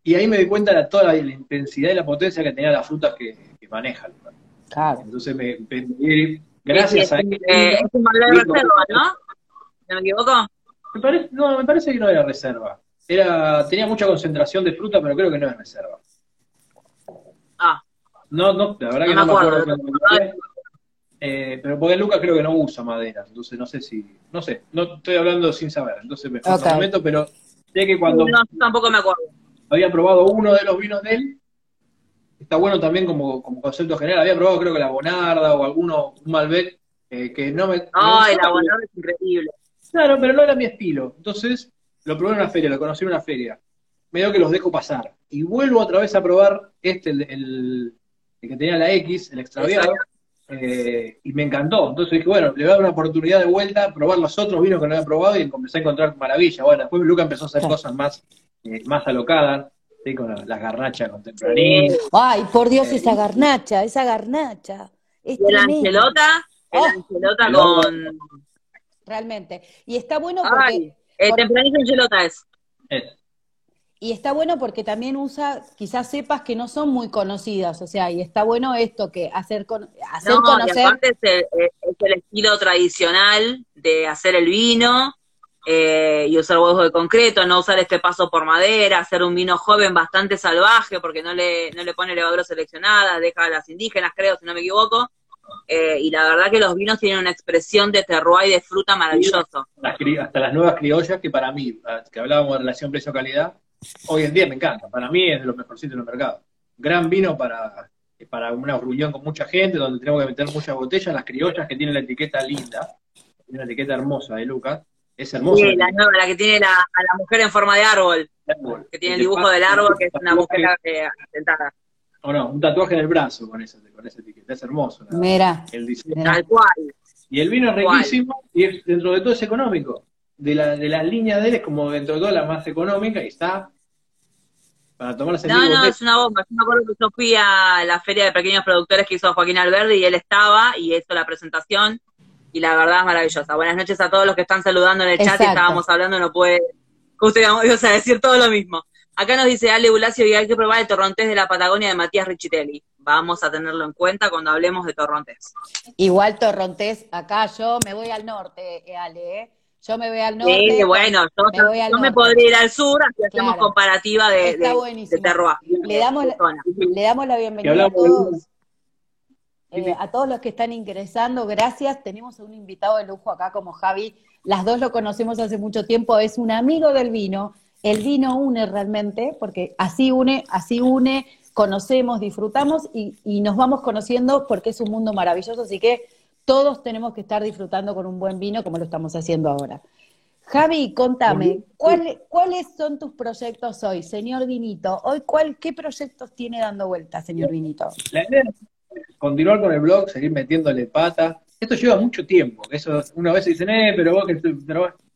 y ahí me di cuenta de toda la, intensidad y la potencia que tenía las frutas que, que manejan. Claro. Entonces me, me, gracias a él. Eh, es un de reserva, ¿no? ¿No me equivoco? Me parece, no, me parece que no era reserva. Era, tenía mucha concentración de fruta, pero creo que no es reserva. Ah. No, no, la verdad que no me acuerdo. Me acuerdo eh, pero porque Lucas creo que no usa madera, entonces no sé si, no sé, no estoy hablando sin saber, entonces me okay. momento, pero sé que cuando no, tampoco me acuerdo. había probado uno de los vinos de él, está bueno también como, como concepto general, había probado creo que la Bonarda o alguno, un Malbec, eh, que no me... Ay, la Bonarda es increíble. Claro, pero no era mi estilo, entonces lo probé en una feria, lo conocí en una feria, medio que los dejo pasar, y vuelvo otra vez a probar este, el, el, el que tenía la X, el extraviado, eh, y me encantó. Entonces dije, bueno, le voy a dar una oportunidad de vuelta, probar los otros vinos que no había probado y empecé a encontrar maravilla. Bueno, después Luca empezó a hacer cosas más, eh, más alocadas, ¿sí? con las la garnachas contemporáneas. Ay, por Dios, esa garnacha, esa garnacha. Es el angelota, el oh. angelota con... Realmente. Y está bueno porque... Ay, el porque... tempranillo angelota es. Es. Y está bueno porque también usa quizás cepas que no son muy conocidas, o sea, y está bueno esto que hacer, con, hacer no, conocer. Y aparte es el, es el, estilo tradicional de hacer el vino eh, y usar huevos de concreto, no usar este paso por madera, hacer un vino joven bastante salvaje porque no le, no le pone levadura seleccionada, deja a las indígenas, creo, si no me equivoco. Eh, y la verdad que los vinos tienen una expresión de terroir y de fruta maravilloso. Las, hasta las nuevas criollas, que para mí, que hablábamos de relación precio-calidad, hoy en día me encanta. Para mí es de los mejorcitos del mercado. Gran vino para, para una reunión con mucha gente, donde tenemos que meter muchas botellas. Las criollas que tienen la etiqueta linda, tiene una etiqueta hermosa de Lucas. Es hermosa. Sí, la, nueva, la que tiene la, a la mujer en forma de árbol. árbol. Que tiene el dibujo del árbol, que es una mujer eh, sentada. o no, un tatuaje en el brazo con esa, con esa etiqueta, es hermoso. Mira, el diseño. Tal cual. Y el vino es riquísimo y es, dentro de todo es económico. De la, de las líneas de él es como dentro de todo la más económica y está para tomar No, no, es una bomba. Yo me acuerdo que yo fui a la feria de pequeños productores que hizo Joaquín Alberdi y él estaba y hizo la presentación y la verdad es maravillosa. Buenas noches a todos los que están saludando en el chat y estábamos hablando, no puede, justo íbamos a decir todo lo mismo. Acá nos dice Ale Bulacio y hay que probar el torrontés de la Patagonia de Matías Richitelli. Vamos a tenerlo en cuenta cuando hablemos de torrontés. Igual torrontés, acá yo me voy al norte, eh, Ale, ¿eh? Yo me voy al norte. Sí, bueno, yo me, podría ir al sur, así hacemos comparativa de, de, Le damos, la, le damos la bienvenida a todos. Eh, a todos los que están ingresando, gracias. Tenemos a un invitado de lujo acá como Javi. Las dos lo conocemos hace mucho tiempo, es un amigo del vino el vino une realmente, porque así une, así une, conocemos, disfrutamos y, nos vamos conociendo porque es un mundo maravilloso, así que todos tenemos que estar disfrutando con un buen vino como lo estamos haciendo ahora. Javi, contame, ¿cuáles son tus proyectos hoy, señor Vinito? Hoy, ¿cuál, ¿qué proyectos tiene dando vuelta, señor Vinito? La idea es continuar con el blog, seguir metiéndole pata. Esto lleva mucho tiempo, eso una vez dicen, eh, pero vos que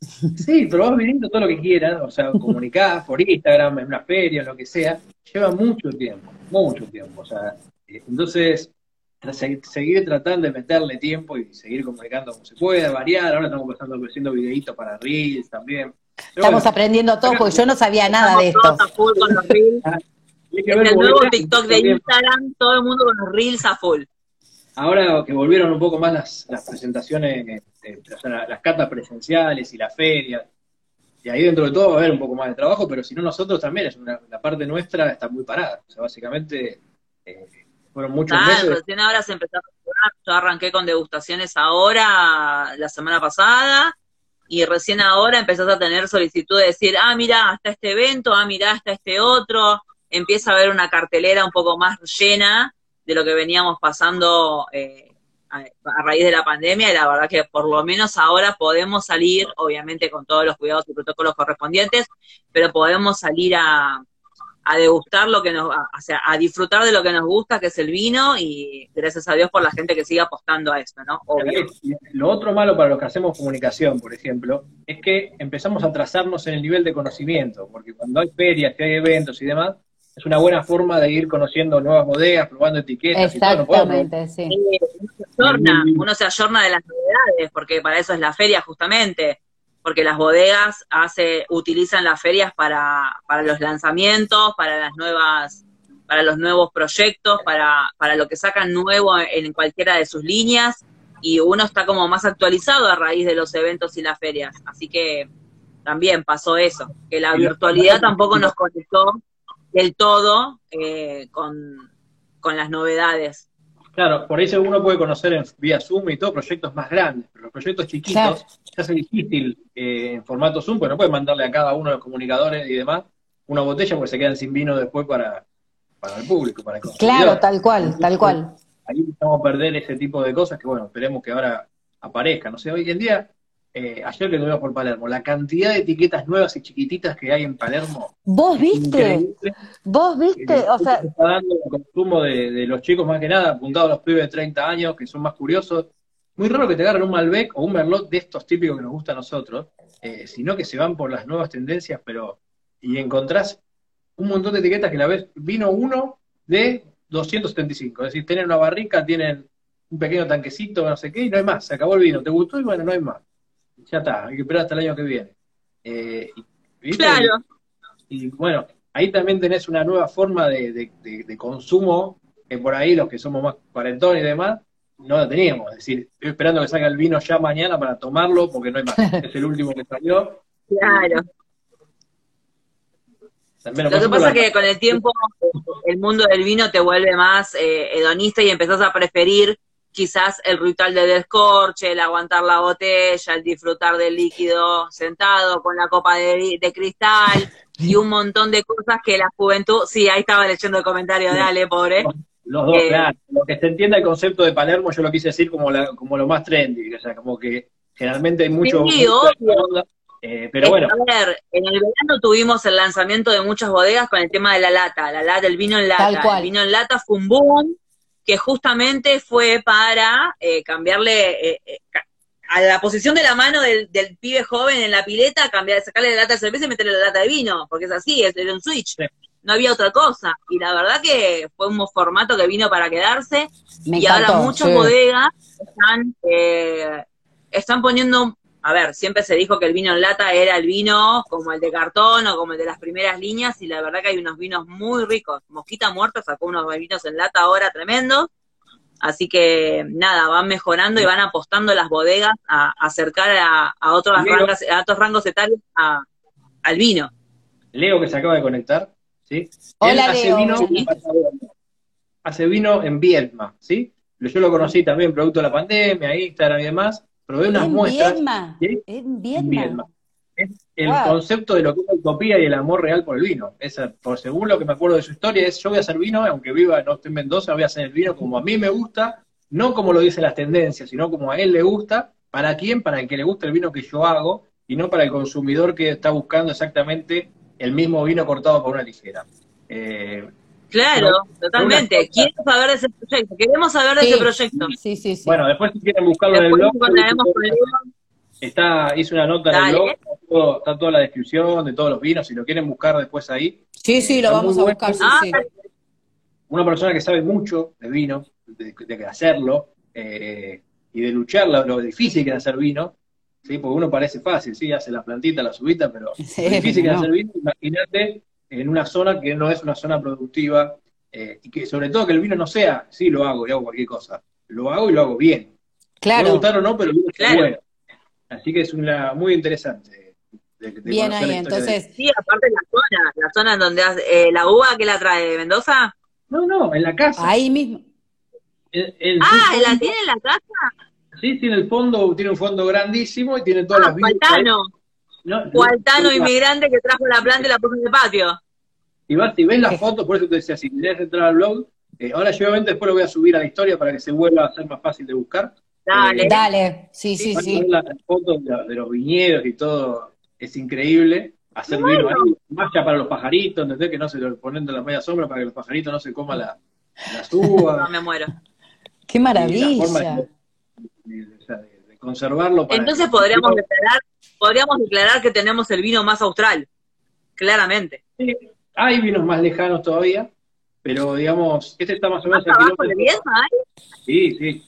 Sí, pero vas viniendo todo lo que quieras, o sea, comunicar por Instagram, en una feria, lo que sea, lleva mucho tiempo, mucho tiempo. O sea, eh, seguir tratando de meterle tiempo y seguir comunicando como se pueda, variar. Ahora estamos pasando haciendo videitos para Reels también. estamos aprendiendo todo, porque yo no sabía nada de esto. Ah, el nuevo TikTok de Instagram, todo el mundo con los Reels a full. Ahora que volvieron un poco más las, las presentaciones este, las cartas presenciales y la feria. Y ahí dentro de todo va a haber un poco más de trabajo, pero si no nosotros también, es una, la parte nuestra está muy parada. O sea, básicamente eh, fueron muchos meses. recién ahora se empezó a Yo arranqué con degustaciones ahora, la semana pasada, y recién ahora empezás a tener solicitud de decir, ah, mira, hasta este evento, ah, mira, hasta este otro. Empieza a haber una cartelera un poco más llena de lo que veníamos pasando eh, a, raíz de la pandemia y la verdad que por lo menos ahora podemos salir, obviamente con todos los cuidados y protocolos correspondientes, pero podemos salir a, a degustar lo que nos, o sea, a disfrutar de lo que nos gusta, que es el vino, y gracias a Dios por la gente que sigue apostando a esto, ¿no? Lo otro malo para los que hacemos comunicación, por ejemplo, es que empezamos a trazarnos en el nivel de conocimiento, porque cuando hay ferias, que hay eventos y demás, es una buena forma de ir conociendo nuevas bodegas, probando etiquetas. Exactamente, sí. Uno se ayorna de las novedades, porque para eso es la feria justamente, porque las bodegas hace, utilizan las ferias para, para los lanzamientos, para las nuevas para los nuevos proyectos, para, para lo que sacan nuevo en cualquiera de sus líneas, y uno está como más actualizado a raíz de los eventos y las ferias. Así que también pasó eso, que la virtualidad tampoco nos conectó del todo eh, con, las novedades. Claro, por eso uno puede conocer en, vía Zoom y todo proyectos más grandes, pero los proyectos chiquitos se hace difícil eh, en formato Zoom, porque no puedes mandarle a cada uno de los comunicadores y demás una botella porque se quedan sin vino después para, para el público, para el Claro, tal cual, tal cual. Ahí vamos a perder ese tipo de cosas que, bueno, esperemos que ahora aparezcan. No sé, hoy en día eh, ayer que estuvimos por Palermo, la cantidad de etiquetas nuevas y chiquititas que hay en Palermo. ¿Vos viste? ¿Vos viste? O sea. Está dando el consumo de, los chicos más que nada, apuntado a los pibes de 30 años, que son más curiosos. Muy raro que te agarren un Malbec o un Merlot de estos típicos que nos gusta a nosotros, eh, sino que se van por las nuevas tendencias, pero. Y encontrás un montón de etiquetas que la vez vino uno de 275. Es decir, tienen una barrica, tienen un pequeño tanquecito, no sé qué, y no hay más. Se acabó el vino. ¿Te gustó? Y bueno, no hay más ya está, hay que esperar hasta el año que viene. Eh, claro. Y, bueno, ahí también tenés una nueva forma de, consumo que por ahí los que somos más cuarentones y demás no la teníamos. Es decir, estoy esperando que salga el vino ya mañana para tomarlo porque no hay más. es el último que salió. Claro. Lo que pasa es que con el tiempo el mundo del vino te vuelve más eh, hedonista y empezás a preferir quizás el ritual de descorche, el aguantar la botella, el disfrutar del líquido sentado con la copa de, cristal y un montón de cosas que la juventud, sí, ahí estaba leyendo el comentario de Ale, pobre. Los dos, eh, claro. Lo que se entienda el concepto de Palermo, yo lo quise decir como, como lo más trendy, o sea, como que generalmente hay mucho... Eh, pero bueno. A ver, en el verano tuvimos el lanzamiento de muchas bodegas con el tema de la lata, la lata, el vino en lata. El vino en lata fue un boom que justamente fue para eh, cambiarle eh, a la posición de la mano del, pibe joven en la pileta, cambiar, sacarle la lata de cerveza y meterle la lata de vino, porque es así, es, era un switch. No había otra cosa. Y la verdad que fue un formato que vino para quedarse. y ahora muchas bodegas están, están poniendo a ver, siempre se dijo que el vino en lata era el vino como el de cartón o como el de las primeras líneas, y la verdad que hay unos vinos muy ricos. Mosquita Muerta sacó unos vinos en lata ahora tremendos, así que nada, van mejorando y van apostando las bodegas a, acercar a, otros rangos, a otros rangos etarios al vino. Leo que se acaba de conectar, ¿sí? Hola, hace Leo. Vino, hace vino en Viedma, ¿sí? Yo lo conocí también producto de la pandemia, Instagram y demás probé unas en muestras. en Viedma. Es el concepto de lo que es la utopía y el amor real por el vino. por según lo que me acuerdo de su historia, es yo voy a hacer vino, aunque viva no esté en Mendoza, voy a hacer el vino como a mí me gusta, no como lo dicen las tendencias, sino como a él le gusta. ¿Para quién? Para el que le gusta el vino que yo hago, y no para el consumidor que está buscando exactamente el mismo vino cortado por una ligera. Eh, Claro, totalmente. Quiero saber de ese proyecto. Queremos saber de ese proyecto. Sí, sí, sí. Bueno, después si quieren buscarlo en el blog. Está, hice una nota en el blog, está, toda la descripción de todos los vinos, si lo quieren buscar después ahí. Sí, sí, lo vamos a buscar, sí, sí. Una persona que sabe mucho de vino, de, hacerlo, eh, y de luchar lo, difícil que es hacer vino, ¿sí? porque uno parece fácil, sí, hace la plantita, la subita, pero lo difícil que es hacer vino, imagínate en una zona que no es una zona productiva eh, y que sobre todo que el vino no sea, sí lo hago y hago cualquier cosa, lo hago y lo hago bien. Claro. No gustar o no, pero el vino es bueno. Así que es una muy interesante. bien ahí, entonces. Sí, aparte de la zona, la zona en donde eh, la uva que la trae de Mendoza. No, no, en la casa. Ahí mismo. ah, ¿la tiene en la casa? Sí, tiene el fondo, tiene un fondo grandísimo y tiene todas ah, las vinos. No, inmigrante que trajo la planta y la puso en el patio. Y vas y ves las fotos, por eso te decía, si querés entrar al blog, eh, ahora yo obviamente después lo voy a subir a la historia para que se vuelva a ser más fácil de buscar. Dale. Eh, Dale, sí, sí, sí. Las fotos de, los viñedos y todo es increíble. Hacer vino ahí, ya para los pajaritos, ¿entendés? Que no se lo ponen de la media sombra para que los pajaritos no se coman la, las uvas. no me muero. Qué maravilla. Conservarlo. Entonces podríamos declarar podríamos declarar que tenemos el vino más austral, claramente. Sí, hay vinos más lejanos todavía, pero digamos, este está más o menos... ¿Más abajo de hay? Sí, sí.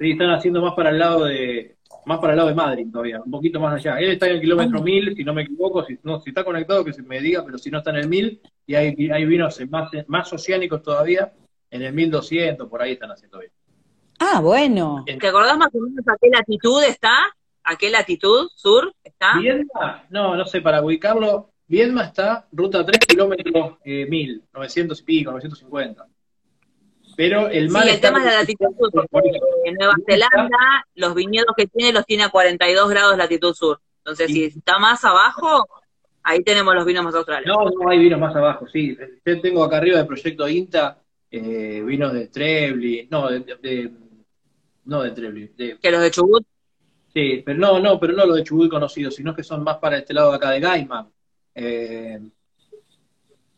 Sí, están haciendo más para el lado de más para el lado de Madrid todavía, un poquito más allá. Él está en el kilómetro 1000, si no me equivoco, si, no, si está conectado que se me diga, pero si no está en el 1000, y hay, hay vinos más, más oceánicos todavía, en el 1200, por ahí están haciendo bien. Ah, bueno. ¿Te acordás más o menos a qué latitud está? ¿A qué latitud sur está? Viedma, no, no sé, para ubicarlo, Viedma está ruta 3 kilómetros eh, 1000, 900 y pico, 950. Pero el mar. Sí, el tema es la latitud sur. En Nueva Zelanda, los viñedos que tiene los tiene a 42 grados latitud sur. Entonces, si está más abajo, ahí tenemos los vinos más australes. No, no hay vinos más abajo, sí. Yo tengo acá arriba del proyecto INTA eh, vinos de Trebly, no, de, no de Trebly. De, ¿Que los de Chubut? Sí, pero no, no, pero no los de Chubut conocidos, sino que son más para este lado de acá de Gaiman. Eh,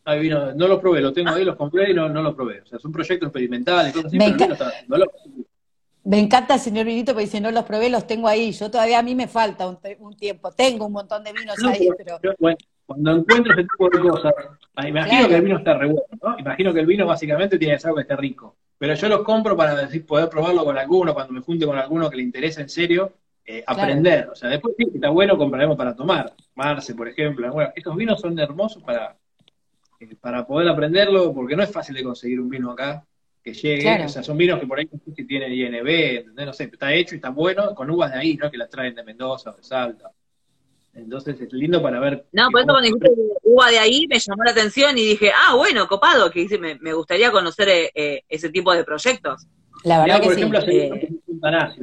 ahí vino, no los probé, los tengo ahí, los compré y no, no los probé. O sea, son proyectos experimentales, cosas así, me pero no Me encanta el señor Vinito, porque dice, no los probé, los tengo ahí. Yo todavía a mí me falta un, tiempo. Tengo un montón de vinos ahí, pero... bueno, cuando encuentro ese tipo de cosas, ah, imagino que el vino está re bueno, ¿no? Imagino que el vino básicamente tiene que ser algo que esté rico. Pero yo los compro para decir, poder probarlo con alguno, cuando me junte con alguno que le interese en serio, eh, aprender. O sea, después sí, está bueno, compraremos para tomar. Marce, por ejemplo. Bueno, estos vinos son hermosos para, eh, para poder aprenderlo, porque no es fácil de conseguir un vino acá que llegue. O sea, son vinos que por ahí no sé si tienen INB, no sé, está hecho y está bueno con uvas de ahí, ¿no? Que las traen de Mendoza o de Salta. Entonces es lindo para ver. No, por eso cuando dijiste uva de ahí me llamó la atención y dije, ah, bueno, copado, que dice, me, me gustaría conocer eh, ese tipo de proyectos. La verdad que por sí. ejemplo,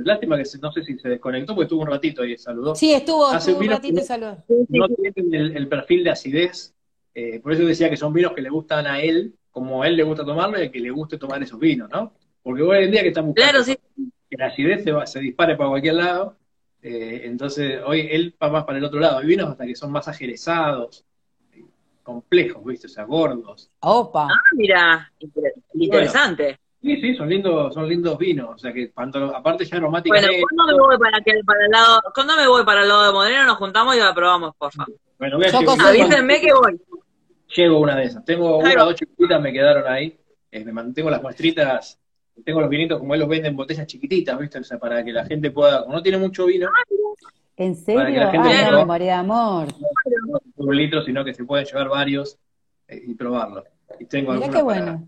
Lástima que no sé si se desconectó porque estuvo un ratito ahí, saludó. Sí, estuvo, un ratito y saludó. No tienen el, perfil de acidez, eh, por eso decía que son vinos que le gustan a él, como a él le gusta tomarlo y que le guste tomar esos vinos, ¿no? Porque hoy en día que estamos claro, sí. que la acidez se, se dispare para cualquier lado, Eh, entonces, hoy él va más para el otro lado. Hay vinos hasta que son más ajerezados, complejos, ¿viste? O sea, gordos. Opa. Ah, mira, interesante. sí, sí, son lindos, son lindos vinos. O sea que cuando, aparte ya aromáticos. Bueno, ¿cuándo me voy para, que, para el lado, cuando me voy para el lado de Modena nos juntamos y la probamos, por favor? Bueno, voy a Avísenme que voy. Llego una de esas. Tengo una o dos chiquititas, me quedaron ahí. Eh, me mantengo las muestritas tengo los vinitos como él los vende en botellas chiquititas, ¿viste? O sea, para que la gente pueda, como no tiene mucho vino. ¿En serio? Para que la gente Ay, pueda, de amor. No un litro, sino que se pueden llevar varios eh, y probarlo. Y tengo Mirá qué bueno.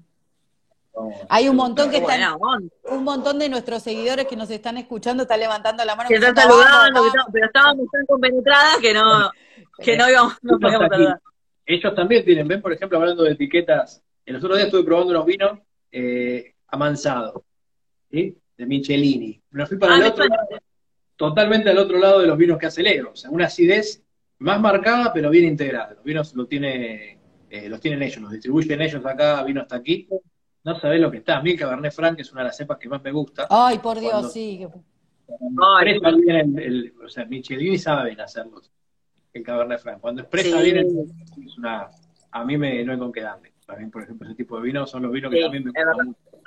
Hay un montón que están, un montón de nuestros seguidores que nos están escuchando, están levantando la mano. Que están saludando, pero estábamos tan compenetradas que no, que no íbamos, no podíamos saludar. Ellos también tienen, ven, por ejemplo, hablando de etiquetas, el otro día estuve probando unos vinos eh, amansado, ¿sí? de Michelini. Me fui para ah, el otro lado, totalmente al otro lado de los vinos que hace Leo. O sea, una acidez más marcada, pero bien integrada. Los vinos lo tiene, eh, los tienen ellos, los distribuyen ellos acá, vino hasta aquí. No sabés lo que está. A mí el Cabernet Franc es una de las cepas que más me gusta. Ay, por Dios, sí. Expresa bien el, o sea, Michelini saben hacerlos, el Cabernet Franc. Cuando expresa bien, es una, a mí me, no hay con qué darle. También, por ejemplo, ese tipo de vinos son los vinos que también me gustan mucho.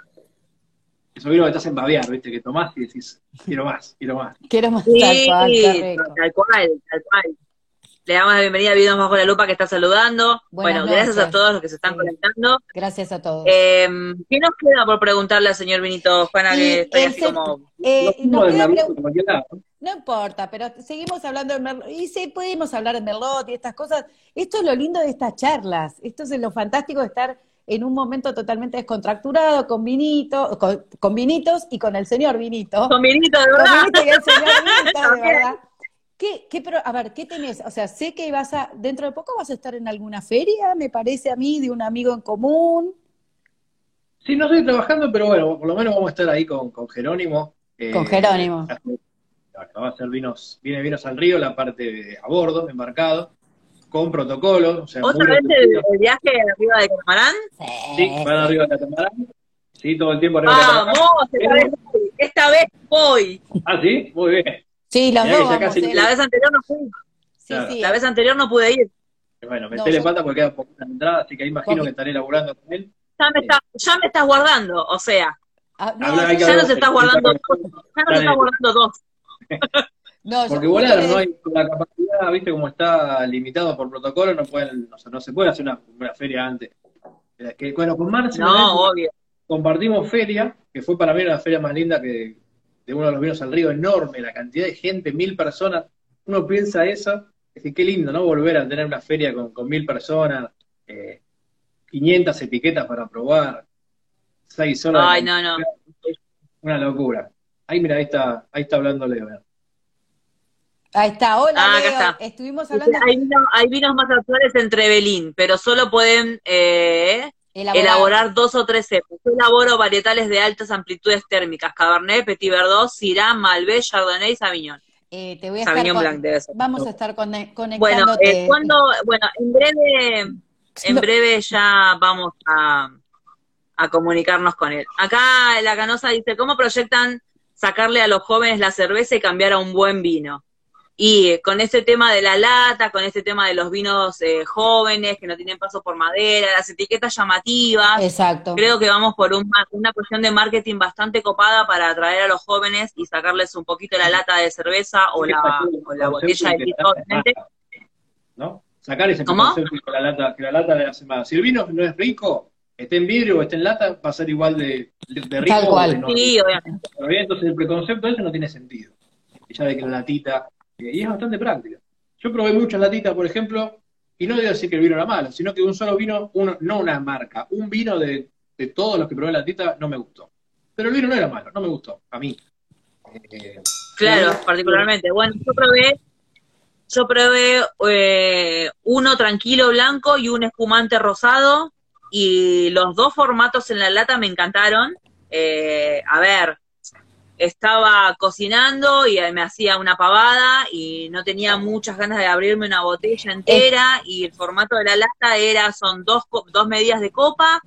Eso vino que estás en babear, ¿viste? Que tomás y decís, quiero más, quiero más. Quiero más. Sí, tal cual, tal cual. Le damos la bienvenida a Videos Bajo la Lupa que está saludando. bueno, gracias a todos los que se están conectando. Gracias a todos. Eh, ¿Qué nos queda por preguntarle al señor Vinito, Juana, que estoy así como... Eh, no, no importa, pero seguimos hablando de Merlot. Y sí, pudimos hablar de Merlot y estas cosas. Esto es lo lindo de estas charlas. Esto es lo fantástico de estar en un momento totalmente descontracturado, con vinito, con, vinitos y con el señor vinito. Con vinito, de verdad. Con vinito y el señor vinito, de verdad. ¿Qué, qué, a ver, ¿qué tenés? O sea, sé que vas a, dentro de poco vas a estar en alguna feria, me parece a mí, de un amigo en común. Sí, no estoy trabajando, pero bueno, por lo menos vamos a estar ahí con, con Jerónimo. Eh, con Jerónimo. Va a hacer vinos, viene vinos al río, la parte a bordo, embarcado con protocolo. O sea, ¿Otra vez el, viaje arriba de Catamarán? Sí, van arriba de Catamarán. Sí, todo el tiempo arriba de Catamarán. ¡Vamos! Esta vez, esta vez voy. Ah, sí, muy bien. Sí, los dos. La vez anterior no fui. Sí, sí. La vez anterior no pude ir. Bueno, me no, le falta porque queda poquita entrada, así que ahí imagino que estaré laburando con él. Ya me, está, ya me estás guardando, o sea. Ah, no, ya nos estás guardando dos. Ya nos estás guardando dos. No, Porque volar no hay la capacidad, viste, como está limitado por protocolo, no pueden, o sea, no se puede hacer una, feria antes. Que, bueno, con Marce compartimos feria, que fue para mí una feria más linda que de uno de los vinos al río, enorme, la cantidad de gente, mil personas. Uno piensa eso, es decir, qué lindo, ¿no? Volver a tener una feria con, mil personas, eh, 500 etiquetas para probar, seis horas. Ay, no, no. Una locura. Ahí, mira, ahí está, ahí está hablando Leo. Ahí está, hola ah, Leo. Estuvimos hablando. Hay, vinos, más actuales entre Belín, pero solo pueden eh, elaborar. dos o tres cepas. Yo elaboro varietales de altas amplitudes térmicas: Cabernet, Petit Verdot, Syrah, Malbec, Chardonnay y Sauvignon. Eh, te voy a estar Blanc Vamos a estar conectándote. Bueno, eh, cuando, bueno, en breve, en breve ya vamos a, a comunicarnos con él. Acá la canosa dice, ¿cómo proyectan sacarle a los jóvenes la cerveza y cambiar a un buen vino? Y con este tema de la lata, con este tema de los vinos eh, jóvenes que no tienen paso por madera, las etiquetas llamativas, Exacto. creo que vamos por una cuestión de marketing bastante copada para atraer a los jóvenes y sacarles un poquito la lata de cerveza o la, botella de litro, ¿No? Sacar ese concepto que la lata, que la lata le hace más. Si el vino no es rico, esté en vidrio o esté en lata, va a ser igual de, rico. Tal cual. sí, obviamente. Entonces el preconcepto ese no tiene sentido. Ya de que la latita y es bastante práctica. Yo probé muchas latitas, por ejemplo, y no digo decir que el vino era malo, sino que un solo vino, uno, no una marca, un vino de, todos los que probé latita no me gustó. Pero el vino no era malo, no me gustó, a mí. Eh, claro, particularmente. Bueno, yo probé, yo probé eh, uno tranquilo blanco y un espumante rosado, y los dos formatos en la lata me encantaron. Eh, a ver, estaba cocinando y me hacía una pavada y no tenía muchas ganas de abrirme una botella entera y el formato de la lata era, son dos, dos medidas de copa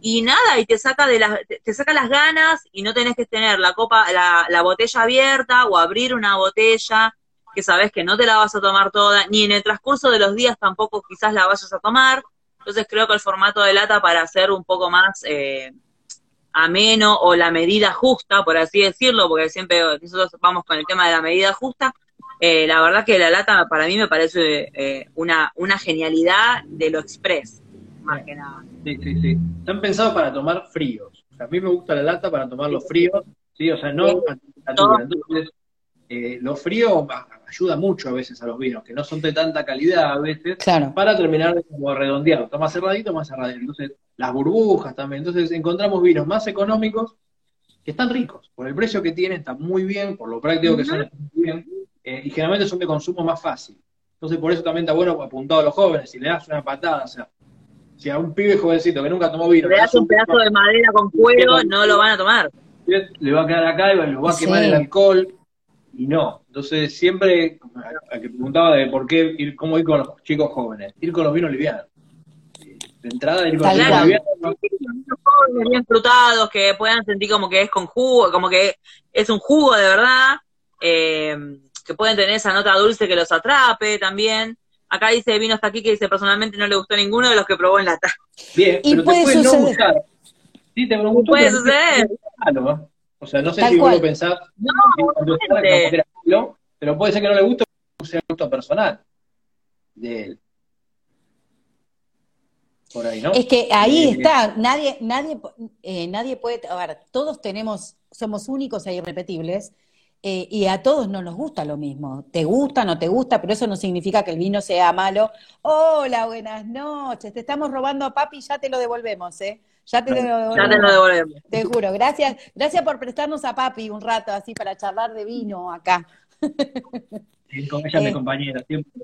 y nada, y te saca de las, te saca las ganas y no tenés que tener la copa, la, la botella abierta o abrir una botella que sabes que no te la vas a tomar toda, ni en el transcurso de los días tampoco quizás la vayas a tomar. Entonces creo que el formato de lata para hacer un poco más eh, ameno o la medida justa, por así decirlo, porque siempre nosotros vamos con el tema de la medida justa, eh, la verdad que la lata para mí me parece eh, una, una genialidad de lo express, más que nada. Sí, sí, sí. Están pensados para tomar fríos. a mí me gusta la lata para tomar los fríos, ¿sí? O sea, no Entonces, eh, lo frío ayuda mucho a veces a los vinos, que no son de tanta calidad a veces, para terminar de como redondeado. Está más cerradito, más cerradito. Entonces, las burbujas también. Entonces, encontramos vinos más económicos que están ricos. Por el precio que tienen, están muy bien, por lo práctico que son, están muy bien. Eh, y generalmente son de consumo más fácil. Entonces, por eso también está bueno apuntado a los jóvenes. Si le das una patada, o sea, si a un pibe jovencito que nunca tomó vino. Le das un pedazo de madera con fuego, no lo van a tomar. Le va a quedar acá y lo va a quemar el alcohol. Y no. Entonces, siempre, a, que preguntaba de por qué ir, cómo ir con los chicos jóvenes. Ir con los vinos livianos. De entrada, ir con los vinos livianos. Bien frutados, que puedan sentir como que es con jugo, como que es un jugo de verdad. Eh, que pueden tener esa nota dulce que los atrape también. Acá dice vino hasta aquí que dice personalmente no le gustó ninguno de los que probó en lata. Bien, pero te puede no gustar. Sí, te pregunto. Puede suceder. O sea, no sé si vos lo pensás no, no, pero puede ser que no le guste o sea gusto personal de él. Por ahí, ¿no? Es que ahí eh, está, nadie, nadie, eh, nadie puede, a ver, todos tenemos, somos únicos e irrepetibles, eh, y a todos no nos gusta lo mismo. Te gusta, no te gusta, pero eso no significa que el vino sea malo. Hola, buenas noches. Te estamos robando a papi, ya te lo devolvemos, ¿eh? Ya te, lo, devolvemos. Ya te lo devolvemos. Te juro. Gracias, gracias por prestarnos a papi un rato así para charlar de vino acá. Sí, con ella mi eh. compañera, siempre.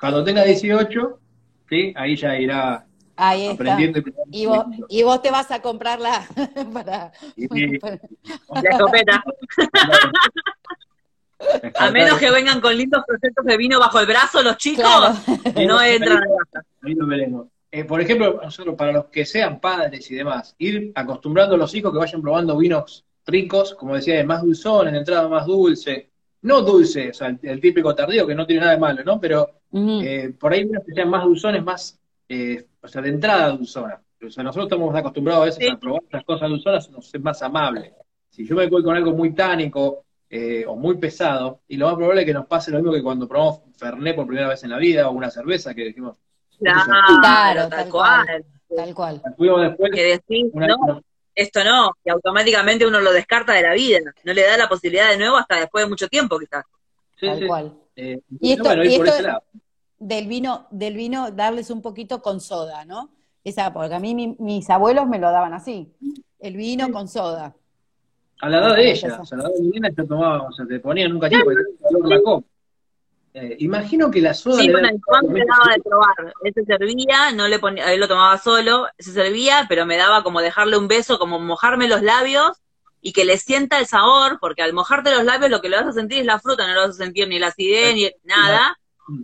Cuando tenga 18, ¿sí? ahí ya irá Ahí está. Y vos, y vos te vas a comprar la para, la escopeta. a menos que vengan con lindos proyectos de vino bajo el brazo los chicos, no entran. Eh, por ejemplo, nosotros, para los que sean padres y demás, ir acostumbrando a los hijos que vayan probando vinos ricos, como decía, más dulzón, en entrada más dulce, no dulce, o sea, el, típico tardío que no tiene nada de malo, ¿no? Pero eh, por ahí que sean más dulzones, más eh, o sea, de entrada dulzona. O sea, nosotros estamos acostumbrados a veces a probar las cosas dulzonas, nos es más amable. Si yo me voy con algo muy tánico eh, o muy pesado, y lo más probable es que nos pase lo mismo que cuando probamos Fernet por primera vez en la vida o una cerveza que dijimos. Claro, tal, cual. Tal cual. Después, que decís, no, esto no, y automáticamente uno lo descarta de la vida, no le da la posibilidad de nuevo hasta después de mucho tiempo quizás. tal cual. Eh, y esto, bueno, y por ese lado del vino, del vino darles un poquito con soda, ¿no? Esa, porque a mí mis abuelos me lo daban así, el vino con soda. A la edad de ella, o sea, a la edad de mi nena yo tomaba, o sea, te ponían un cachito y la copa. Eh, imagino que la soda. Sí, Juan me daba de probar. Él se servía, no le ponía, él lo tomaba solo, se servía, pero me daba como dejarle un beso, como mojarme los labios y que le sienta el sabor, porque al mojarte los labios lo que le vas a sentir es la fruta, no lo vas a sentir ni la acidez ni nada.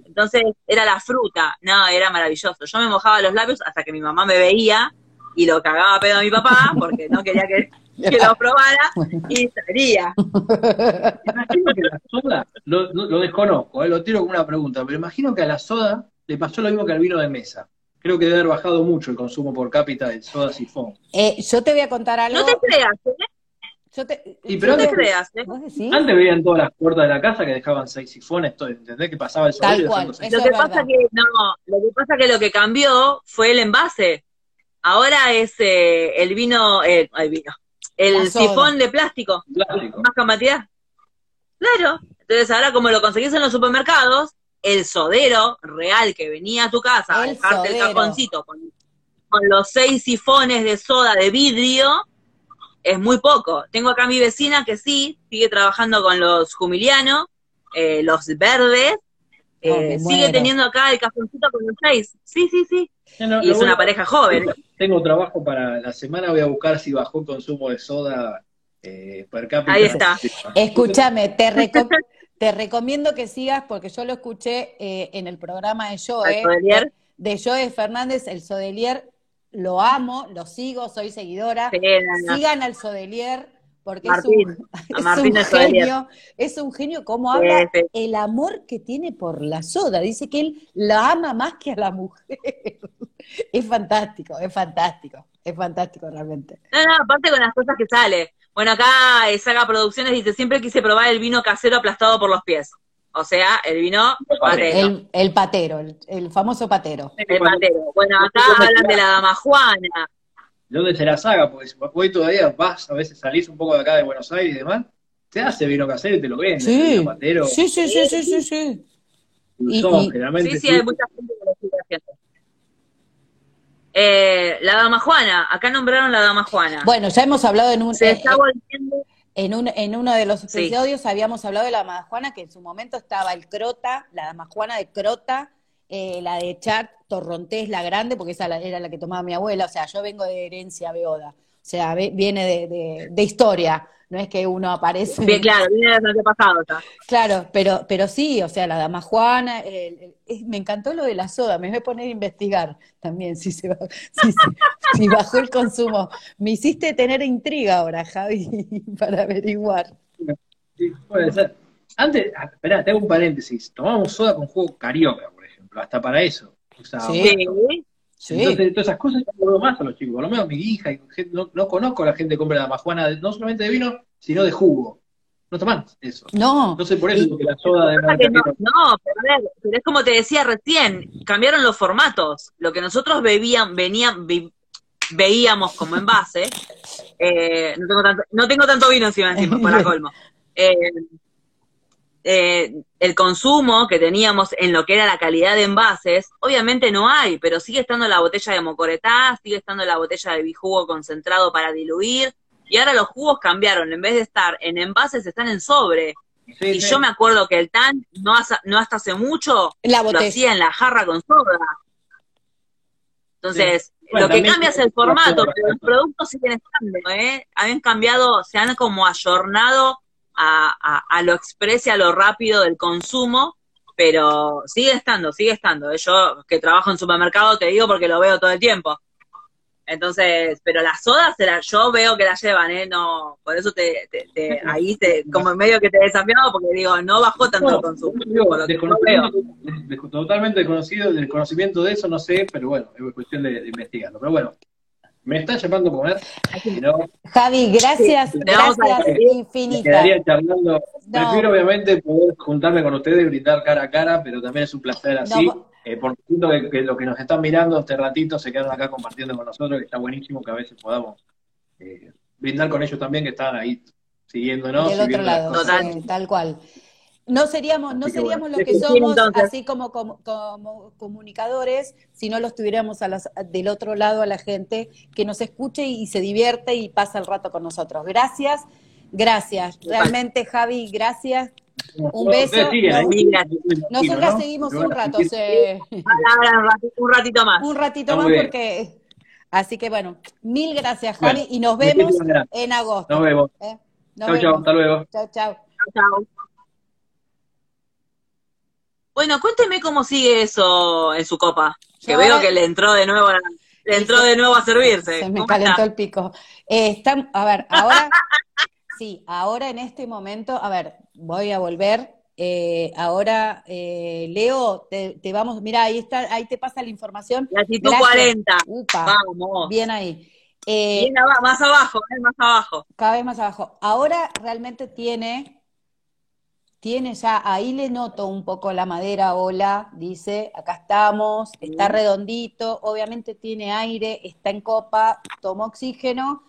Entonces era la fruta, no, era maravilloso. Yo me mojaba los labios hasta que mi mamá me veía y lo cagaba a pedo a mi papá porque no quería que, lo probara y salía. Imagino que la soda, lo, desconozco, eh, lo tiro como una pregunta, pero imagino que a la soda le pasó lo mismo que al vino de mesa. Creo que debe haber bajado mucho el consumo por cápita de soda sifón. Eh, yo te voy a contar algo. No te creas, ¿eh? Yo te, y pero te creas, ¿eh? Antes veían todas las puertas de la casa que dejaban seis sifones, todo, ¿entendés? Que pasaba el Tal cual, lo que pasa que no, lo que pasa que lo que cambió fue el envase. Ahora es eh, el vino, eh, el vino, el sifón de plástico, plástico. más cantidad. Claro. Entonces ahora como lo conseguís en los supermercados, el sodero real que venía a tu casa a dejarte el cajoncito con, con los seis sifones de soda de vidrio, es muy poco. Tengo acá a mi vecina que sí, sigue trabajando con los jumilianos, eh, los verdes, eh, sigue teniendo acá el cajoncito con los seis. Sí, sí, sí. y es una pareja joven. Tengo trabajo para la semana, voy a buscar si bajó el consumo de soda eh, per cápita. Ahí está. Escúchame, te, te recomiendo que sigas porque yo lo escuché en el programa de Joe, de Joe Fernández, el Sodelier lo amo, lo sigo, soy seguidora. Sigan al Sodelier porque es, un, genio, es un genio como habla el amor que tiene por la soda. Dice que él la ama más que a la mujer. es fantástico, es fantástico, es fantástico realmente. No, no, aparte con las cosas que sale. Bueno, acá eh, Saga Producciones dice, siempre quise probar el vino casero aplastado por los pies. O sea, el vino patero. El, patero, el, famoso patero. El patero. Bueno, acá hablan de la dama Juana. ¿De dónde se la saga? Porque si hoy todavía vas, a veces salís un poco de acá de Buenos Aires y demás, te hace vino casero y te lo venden. Sí, sí, sí, sí, sí, sí, sí. Y, generalmente, sí, sí, hay mucha gente que lo sigue haciendo. Eh, la dama Juana, acá nombraron la dama Juana. Bueno, ya hemos hablado en un... Se está eh, volviendo en, un, en uno de los episodios habíamos hablado de la Juana, que en su momento estaba el Crota, la Juana de Crota, eh, la de Chat Torrontés, la grande, porque esa era la que tomaba mi abuela. O sea, yo vengo de herencia beoda. O sea, viene de, de historia no es que uno aparece. Bien, claro, viene de pasado Claro, pero, pero sí, o sea, la dama Juana, me encantó lo de la soda, me voy a poner a investigar también si, se, si, bajó el consumo. Me hiciste tener intriga ahora, Javi, para averiguar. Sí, puede ser. Antes, ah, espera, te hago un paréntesis. Tomamos soda con jugo carioca, por ejemplo, hasta para eso. Sí. Entonces, todas esas cosas yo más a los chicos, por lo menos mi hija, no, no conozco a la gente que compra la majuana, no solamente de vino, sino de jugo. No toman eso. No. No sé por eso, porque la soda de no, no, pero, a ver, pero es como te decía recién, cambiaron los formatos. Lo que nosotros bebían, venían, veíamos como envase, eh, no, tengo tanto, no tengo tanto vino encima, encima para colmo. Eh, eh, el consumo que teníamos en lo que era la calidad de envases, obviamente no hay, pero sigue estando la botella de mocoretá, sigue estando la botella de bijugo concentrado para diluir, y ahora los jugos cambiaron, en vez de estar en envases, están en sobre. y yo me acuerdo que el TAN no, no hasta hace mucho la lo hacía en la jarra con soda. Entonces, lo que cambia es el formato, pero los productos siguen estando, ¿eh? Han cambiado, se han como ayornado a, a, lo exprese, a lo rápido del consumo, pero sigue estando, sigue estando. Yo que trabajo en supermercado te digo porque lo veo todo el tiempo. Entonces, pero las sodas yo veo que las llevan, ¿eh? No, por eso te, te, ahí te, como en medio que te he desafiado, porque digo, no bajó tanto el consumo. totalmente desconocido, del conocimiento de eso no sé, pero bueno, es cuestión de investigarlo. Pero bueno, me está llamando a comer. Javi, gracias, gracias infinitas. Quedaría charlando. Prefiero obviamente poder juntarme con ustedes y brindar cara a cara, pero también es un placer así. Eh, por que, que los que nos están mirando este ratito se quedan acá compartiendo con nosotros, que está buenísimo que a veces podamos eh, brindar con ellos también, que están ahí siguiéndonos. Del otro lado, tal cual. No seríamos, no seríamos lo que somos, así como, como, comunicadores, si no los tuviéramos a del otro lado a la gente que nos escuche y, se divierte y pasa el rato con nosotros. Gracias, gracias. Realmente, Javi, gracias. Un beso. Nosotras seguimos un rato. un ratito más. Un ratito más porque... Así que bueno, mil gracias, Javi, y nos vemos en agosto. Nos vemos. ¿Eh? chao, chao, hasta luego. Chao, chao. Chao. Bueno, cuénteme cómo sigue eso en su copa. Que veo que le entró de nuevo a, le entró de nuevo a servirse. Se me calentó el pico. Eh, a ver, ahora, sí, ahora en este momento, a ver, voy a volver. Eh, ahora, eh, Leo, te, vamos, mira, ahí está, ahí te pasa la información. La actitud 40. Vamos. Bien ahí. Bien más abajo, más abajo. Cada vez más abajo. Ahora realmente tiene tiene ya, ahí le noto un poco la madera, hola, dice, acá estamos, está redondito, obviamente tiene aire, está en copa, toma oxígeno,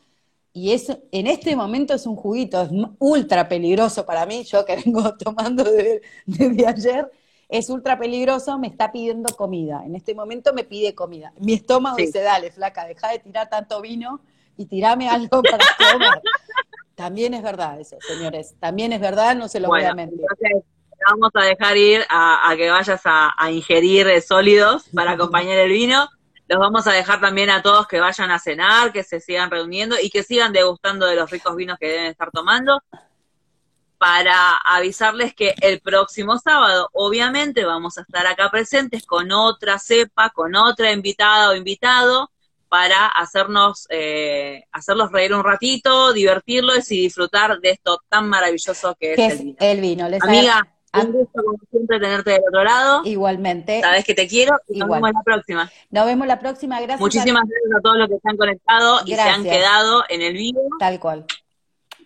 y es, en este momento es un juguito, es ultra peligroso para mí, yo que vengo tomando desde, ayer, es ultra peligroso, me está pidiendo comida, en este momento me pide comida. Mi estómago dice, dale, flaca, deja de tirar tanto vino y tirame algo para comer. También es verdad eso, señores. También es verdad, no se lo voy a mentir. Entonces, vamos a dejar ir a, que vayas a, ingerir sólidos para acompañar el vino. Los vamos a dejar también a todos que vayan a cenar, que se sigan reuniendo y que sigan degustando de los ricos vinos que deben estar tomando. Para avisarles que el próximo sábado, obviamente, vamos a estar acá presentes con otra cepa, con otra invitada o invitado para hacernos, eh, hacerlos reír un ratito, divertirlos y disfrutar de esto tan maravilloso que es, el vino. El vino. Amiga, un gusto como siempre tenerte del otro lado. Igualmente. Sabes que te quiero y nos vemos la próxima. Nos vemos la próxima, gracias. Muchísimas gracias a todos los que están conectados y se han quedado en el vivo. Tal cual.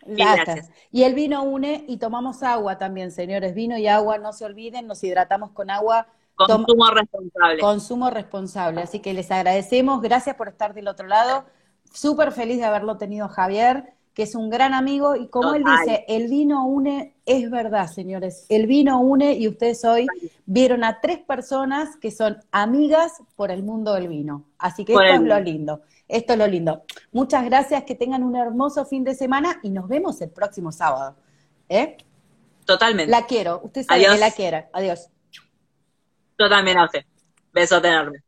Gracias. Y el vino une y tomamos agua también, señores. Vino y agua, no se olviden, nos hidratamos con agua. Consumo responsable. Consumo responsable. Así que les agradecemos. Gracias por estar del otro lado. Súper feliz de haberlo tenido Javier, que es un gran amigo. Y como él dice, el vino une, es verdad, señores. El vino une y ustedes hoy vieron a tres personas que son amigas por el mundo del vino. Así que esto es lo lindo. Esto es lo lindo. Muchas gracias, que tengan un hermoso fin de semana y nos vemos el próximo sábado. ¿Eh? Totalmente. La quiero, usted sabe que la quiera. Adiós. Yo también, Beso tenerme.